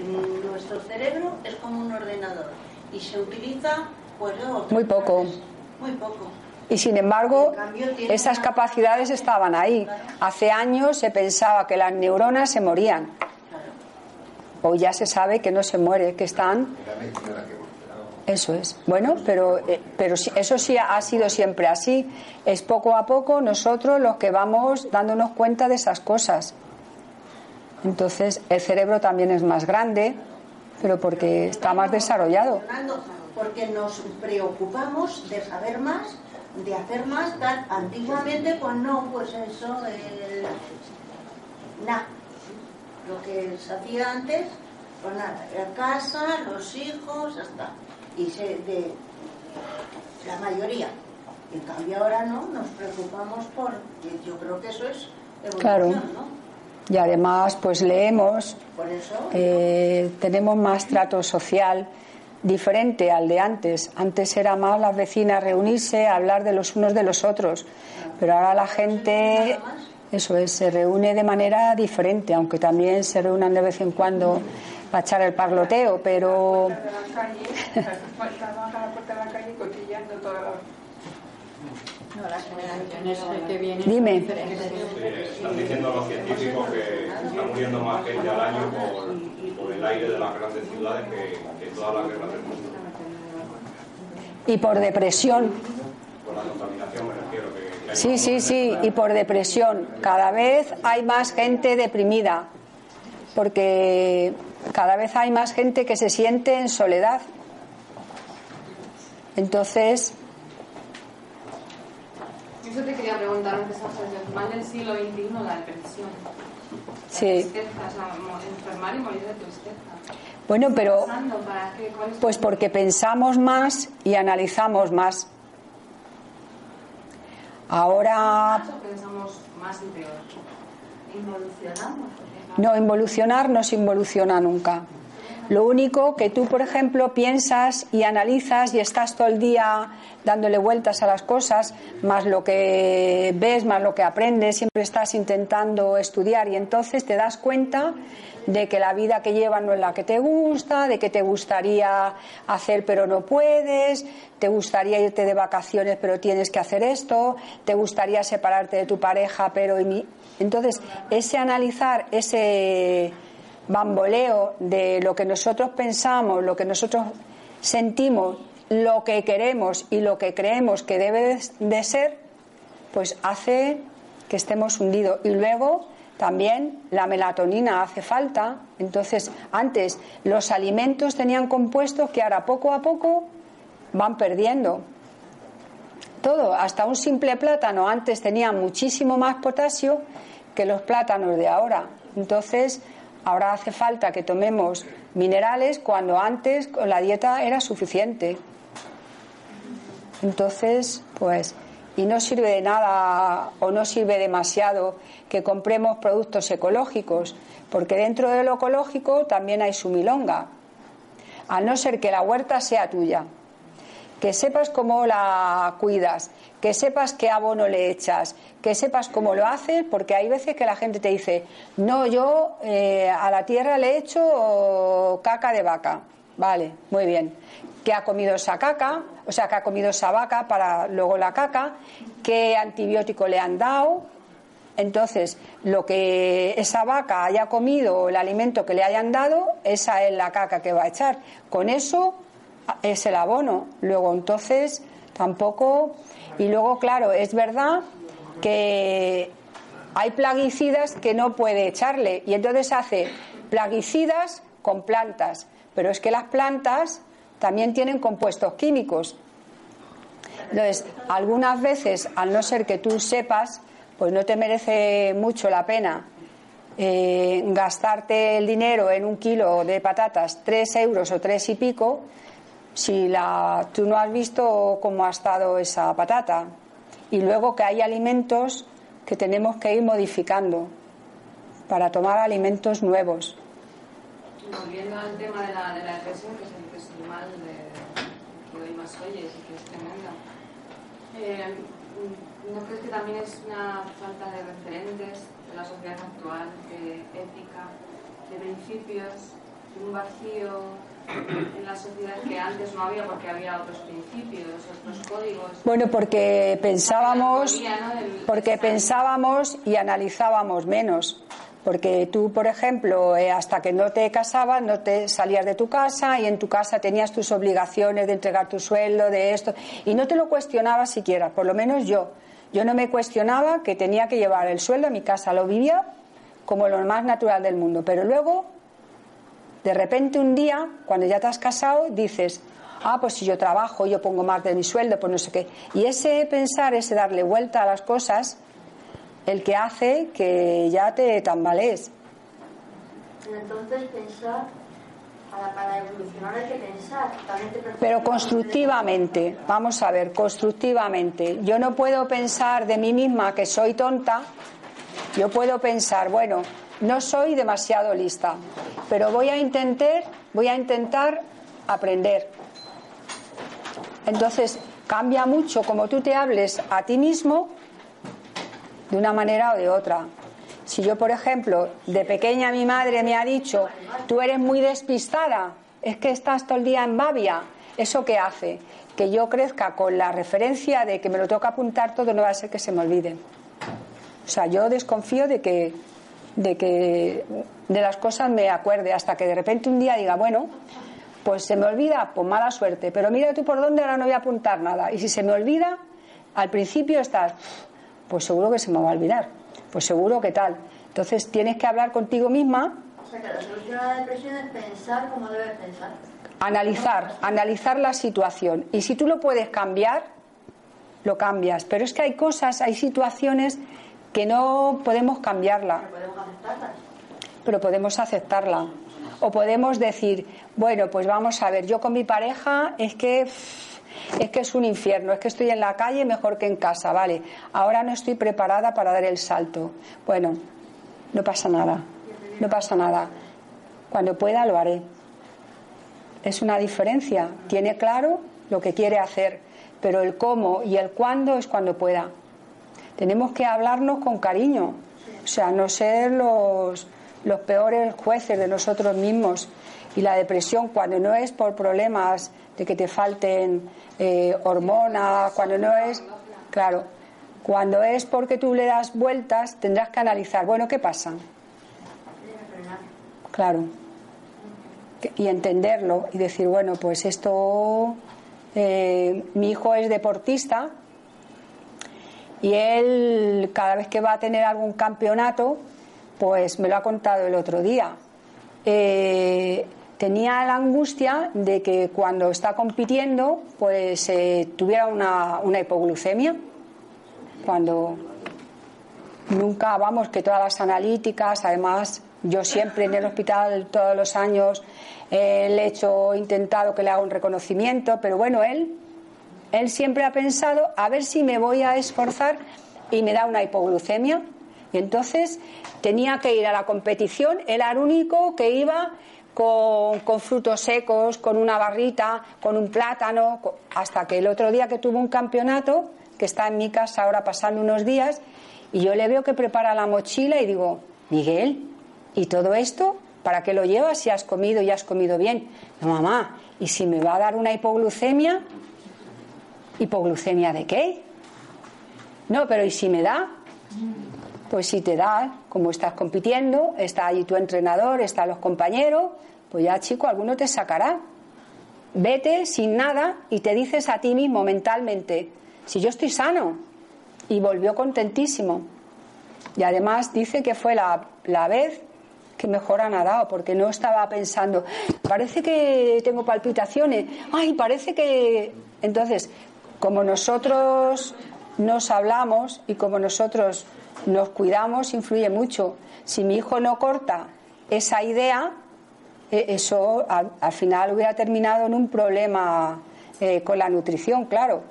nuestro cerebro es como un ordenador y se utiliza, pues, Muy poco. Muy poco. Y sin embargo, esas capacidades estaban ahí. Hace años se pensaba que las neuronas se morían. Hoy ya se sabe que no se muere, que están. Eso es. Bueno, pero, eh, pero eso sí ha sido siempre así. Es poco a poco nosotros los que vamos dándonos cuenta de esas cosas. Entonces, el cerebro también es más grande, pero porque está más desarrollado. Porque nos preocupamos de saber más, de hacer más, tal. Antiguamente, pues no, pues eso, el... nada. Lo que se hacía antes, pues nada, la casa, los hijos, hasta. Y se, de la mayoría. En cambio ahora no, nos preocupamos por, yo creo que eso es evolución, Claro. ¿no? Y además, pues leemos, Por eso, eh, tenemos más trato social diferente al de antes. Antes era más las vecinas reunirse, hablar de los unos de los otros, pero ahora la gente, eso es, se reúne de manera diferente, aunque también se reúnan de vez en cuando para echar el parloteo, pero de la calle, estaban a las generaciones que vienen Dime. Están diciendo los científicos que está muriendo más gente al año por, por el aire de las grandes ciudades que, que todas las guerras del mundo. y por depresión. Por la contaminación me refiero. Que, que Sí, sí, sí, y por depresión. Cada vez hay más gente deprimida, porque cada vez hay más gente que se siente en soledad. Entonces, Eso te quería preguntar antes, Ángel, el mal del siglo XXI, la depresión. La Sí. tristeza, o sea, enfermar y morir de tristeza. bueno, pero Pensando, ¿para qué? ¿Cuál es pues porque pensamos más y analizamos más. Ahora ¿Más o pensamos más y peor? Involucionamos. No, involucionar no se involuciona nunca. Lo único que tú, por ejemplo, piensas y analizas y estás todo el día dándole vueltas a las cosas, más lo que ves, más lo que aprendes, siempre estás intentando estudiar y entonces te das cuenta de que la vida que llevas no es la que te gusta, de que te gustaría hacer pero no puedes, te gustaría irte de vacaciones pero tienes que hacer esto, te gustaría separarte de tu pareja pero... Entonces, ese analizar, ese bamboleo de lo que nosotros pensamos, lo que nosotros sentimos, lo que queremos y lo que creemos que debe de ser, pues hace que estemos hundidos. Y luego también la melatonina hace falta. Entonces, antes los alimentos tenían compuestos que ahora poco a poco van perdiendo. Todo, hasta un simple plátano antes tenía muchísimo más potasio que los plátanos de ahora. Entonces, Ahora hace falta que tomemos minerales cuando antes la dieta era suficiente. Entonces, pues, y no sirve de nada o no sirve demasiado que compremos productos ecológicos, porque dentro de lo ecológico también hay su milonga, a no ser que la huerta sea tuya, que sepas cómo la cuidas, que sepas qué abono le echas, que sepas cómo lo haces, porque hay veces que la gente te dice, no, yo eh, a la tierra le echo caca de vaca. Vale, muy bien. ¿Qué ha comido esa caca? O sea, que ha comido esa vaca para luego la caca. ¿Qué antibiótico le han dado? Entonces, lo que esa vaca haya comido, el alimento que le hayan dado, esa es la caca que va a echar. Con eso es el abono. Luego, entonces, tampoco. Y luego, claro, es verdad que hay plaguicidas que no puede echarle. Y entonces hace plaguicidas con plantas. Pero es que las plantas también tienen compuestos químicos. Entonces, algunas veces, al no ser que tú sepas, pues no te merece mucho la pena eh, gastarte el dinero en un kilo de patatas, tres euros o tres y pico, si la, tú no has visto cómo ha estado esa patata. Y luego que hay alimentos que tenemos que ir modificando para tomar alimentos nuevos. Volviendo al tema de la, de la depresión, que es el, mal de, que hoy más oyes y que es tremenda. Eh, ¿No crees que también es una falta de referentes de la sociedad actual, de ética, de principios, de un vacío en la sociedad que antes no había porque había otros principios, otros códigos? Bueno, porque pensábamos, porque pensábamos y analizábamos menos. Porque tú, por ejemplo, eh, hasta que no te casabas, no te salías de tu casa y en tu casa tenías tus obligaciones de entregar tu sueldo, de esto, y no te lo cuestionabas siquiera, por lo menos yo. Yo no me cuestionaba que tenía que llevar el sueldo a mi casa, lo vivía como lo más natural del mundo. Pero luego, de repente un día, cuando ya te has casado, dices, ah, pues si yo trabajo, yo pongo más de mi sueldo, pues no sé qué. Y ese pensar, ese darle vuelta a las cosas, el que hace que ya te tambalees. Entonces pensar, para, para evolucionar hay que pensar. Pero constructivamente, vamos a ver, constructivamente. Yo no puedo pensar de mí misma que soy tonta, yo puedo pensar, bueno, no soy demasiado lista, pero voy a intentar, voy a intentar aprender. Entonces, cambia mucho como tú te hables a ti mismo de una manera o de otra. Si yo, por ejemplo, de pequeña mi madre me ha dicho, tú eres muy despistada, es que estás todo el día en babia, ¿eso qué hace? Que yo crezca con la referencia de que me lo toca apuntar todo, no va a ser que se me olvide. O sea, yo desconfío de que, de que de las cosas me acuerde hasta que de repente un día diga, bueno, pues se me olvida, pues mala suerte, pero mira tú por dónde ahora no voy a apuntar nada. Y si se me olvida, al principio estás, pues seguro que se me va a olvidar, pues seguro que tal. Entonces tienes que hablar contigo misma. O sea, que la solución a la depresión es pensar como debes pensar. Analizar, analizar la situación. Y si tú lo puedes cambiar, lo cambias. Pero es que hay cosas, hay situaciones que no podemos cambiarla. Pero podemos aceptarla. O podemos decir, bueno, pues vamos a ver, yo con mi pareja es que es que es un infierno, es que estoy en la calle mejor que en casa, vale. Ahora no estoy preparada para dar el salto. Bueno, no pasa nada, no pasa nada. Cuando pueda lo haré. Es una diferencia. Tiene claro lo que quiere hacer, pero el cómo y el cuándo es cuando pueda. Tenemos que hablarnos con cariño, o sea, no ser los, los peores jueces de nosotros mismos. Y la depresión, cuando no es por problemas de que te falten eh, hormonas, cuando no es, claro, cuando es porque tú le das vueltas, tendrás que analizar, bueno, ¿qué pasa? Claro. Y entenderlo y decir, bueno, pues esto, eh, mi hijo es deportista y él cada vez que va a tener algún campeonato, pues me lo ha contado el otro día. Eh, tenía la angustia de que cuando está compitiendo, pues eh, tuviera una, hipoglucemia. Cuando nunca, vamos, que todas las analíticas, además, Yo siempre en el hospital, todos los años, eh, le he hecho, intentado que le haga un reconocimiento, pero bueno, él, él siempre ha pensado a ver si me voy a esforzar y me da una hipoglucemia. Y entonces tenía que ir a la competición, él era el único que iba con, con, frutos secos, con una barrita, con un plátano, hasta que el otro día que tuvo un campeonato, que está en mi casa ahora pasando unos días, y yo le veo que prepara la mochila y digo, Miguel, ¿y todo esto? ¿Para qué lo llevas si has comido y has comido bien? No, mamá, ¿y si me va a dar una hipoglucemia? ¿Hipoglucemia de qué? No, pero ¿y si me da? Pues si te da, como estás compitiendo, está allí tu entrenador, están los compañeros, pues ya chico, alguno te sacará. Vete sin nada y te dices a ti mismo mentalmente, si yo estoy sano. Y volvió contentísimo. Y además dice que fue la, la vez que mejor ha nadado, porque no estaba pensando, parece que tengo palpitaciones, ay, parece que... Entonces, como nosotros nos hablamos y como nosotros nos cuidamos, influye mucho. Si mi hijo no corta esa idea, eh, eso al, al final hubiera terminado en un problema eh, con la nutrición, claro.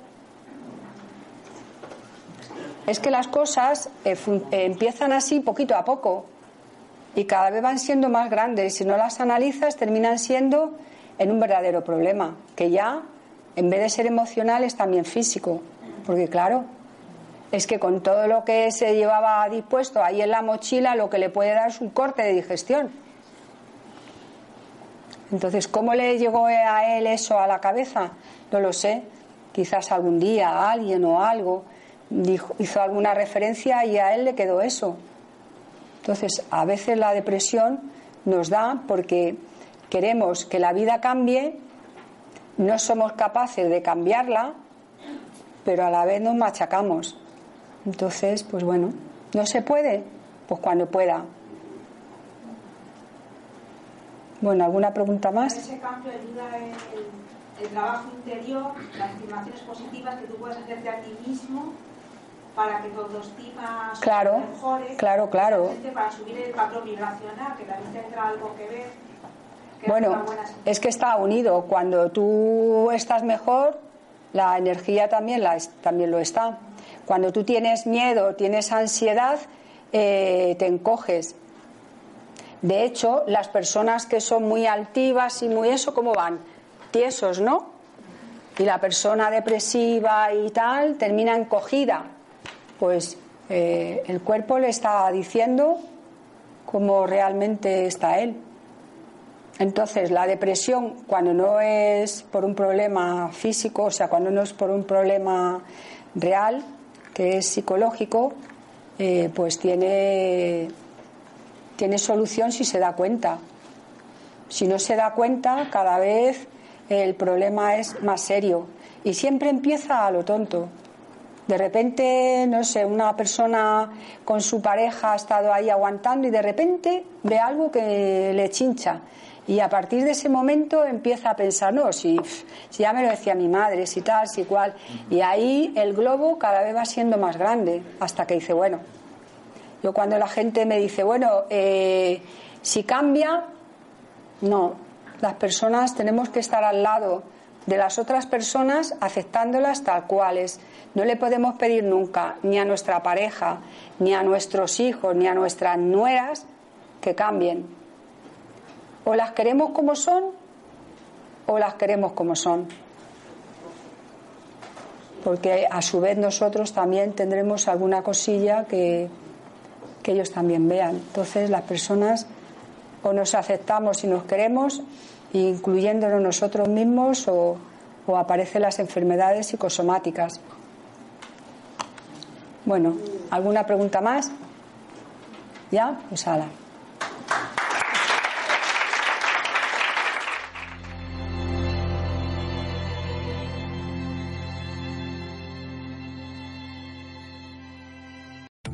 Es que las cosas eh, eh, empiezan así poquito a poco y cada vez van siendo más grandes. Si no las analizas, terminan siendo en un verdadero problema, que ya, en vez de ser emocional, es también físico. Porque claro, es que con todo lo que se llevaba dispuesto ahí en la mochila, lo que le puede dar es un corte de digestión. Entonces, ¿cómo le llegó a él eso a la cabeza? No lo sé. Quizás algún día alguien o algo dijo, hizo alguna referencia y a él le quedó eso. Entonces, a veces la depresión nos da porque queremos que la vida cambie, no somos capaces de cambiarla, pero a la vez nos machacamos. Entonces, pues bueno, ¿no se puede? Pues cuando pueda. Bueno, ¿alguna pregunta más? Ese cambio ayuda el, el trabajo interior, las afirmaciones positivas que tú puedes hacerte a ti mismo para que tu autoestima claro, mejore, claro, claro. para subir el patrón vibracional, que también tendrá algo que ver. Bueno, es que está unido. Cuando tú estás mejor, la energía también, la, también lo está. Cuando tú tienes miedo, tienes ansiedad, eh, te encoges. De hecho, las personas que son muy altivas y muy eso, ¿cómo van? Tiesos, ¿no? Y la persona depresiva y tal termina encogida pues eh, el cuerpo le está diciendo cómo realmente está él. Entonces, la depresión, cuando no es por un problema físico, o sea, cuando no es por un problema real, que es psicológico, eh, pues tiene, tiene solución si se da cuenta. Si no se da cuenta, cada vez el problema es más serio. Y siempre empieza a lo tonto. De repente, no sé, una persona con su pareja ha estado ahí aguantando y de repente ve algo que le chincha. Y a partir de ese momento empieza a pensar, no, si, ya me lo decía mi madre, si tal, si cual. Y ahí el globo cada vez va siendo más grande, hasta que dice, bueno, yo cuando la gente me dice, bueno, eh, si cambia, no, las personas tenemos que estar al lado de las otras personas aceptándolas tal cuales. No le podemos pedir nunca ni a nuestra pareja, ni a nuestros hijos, ni a nuestras nueras que cambien. O las queremos como son o las queremos como son. Porque a su vez nosotros también tendremos alguna cosilla que, que ellos también vean. Entonces las personas o nos aceptamos y nos queremos incluyéndonos nosotros mismos o, o aparecen las enfermedades psicosomáticas. Bueno, ¿alguna pregunta más? ¿Ya? Pues ala.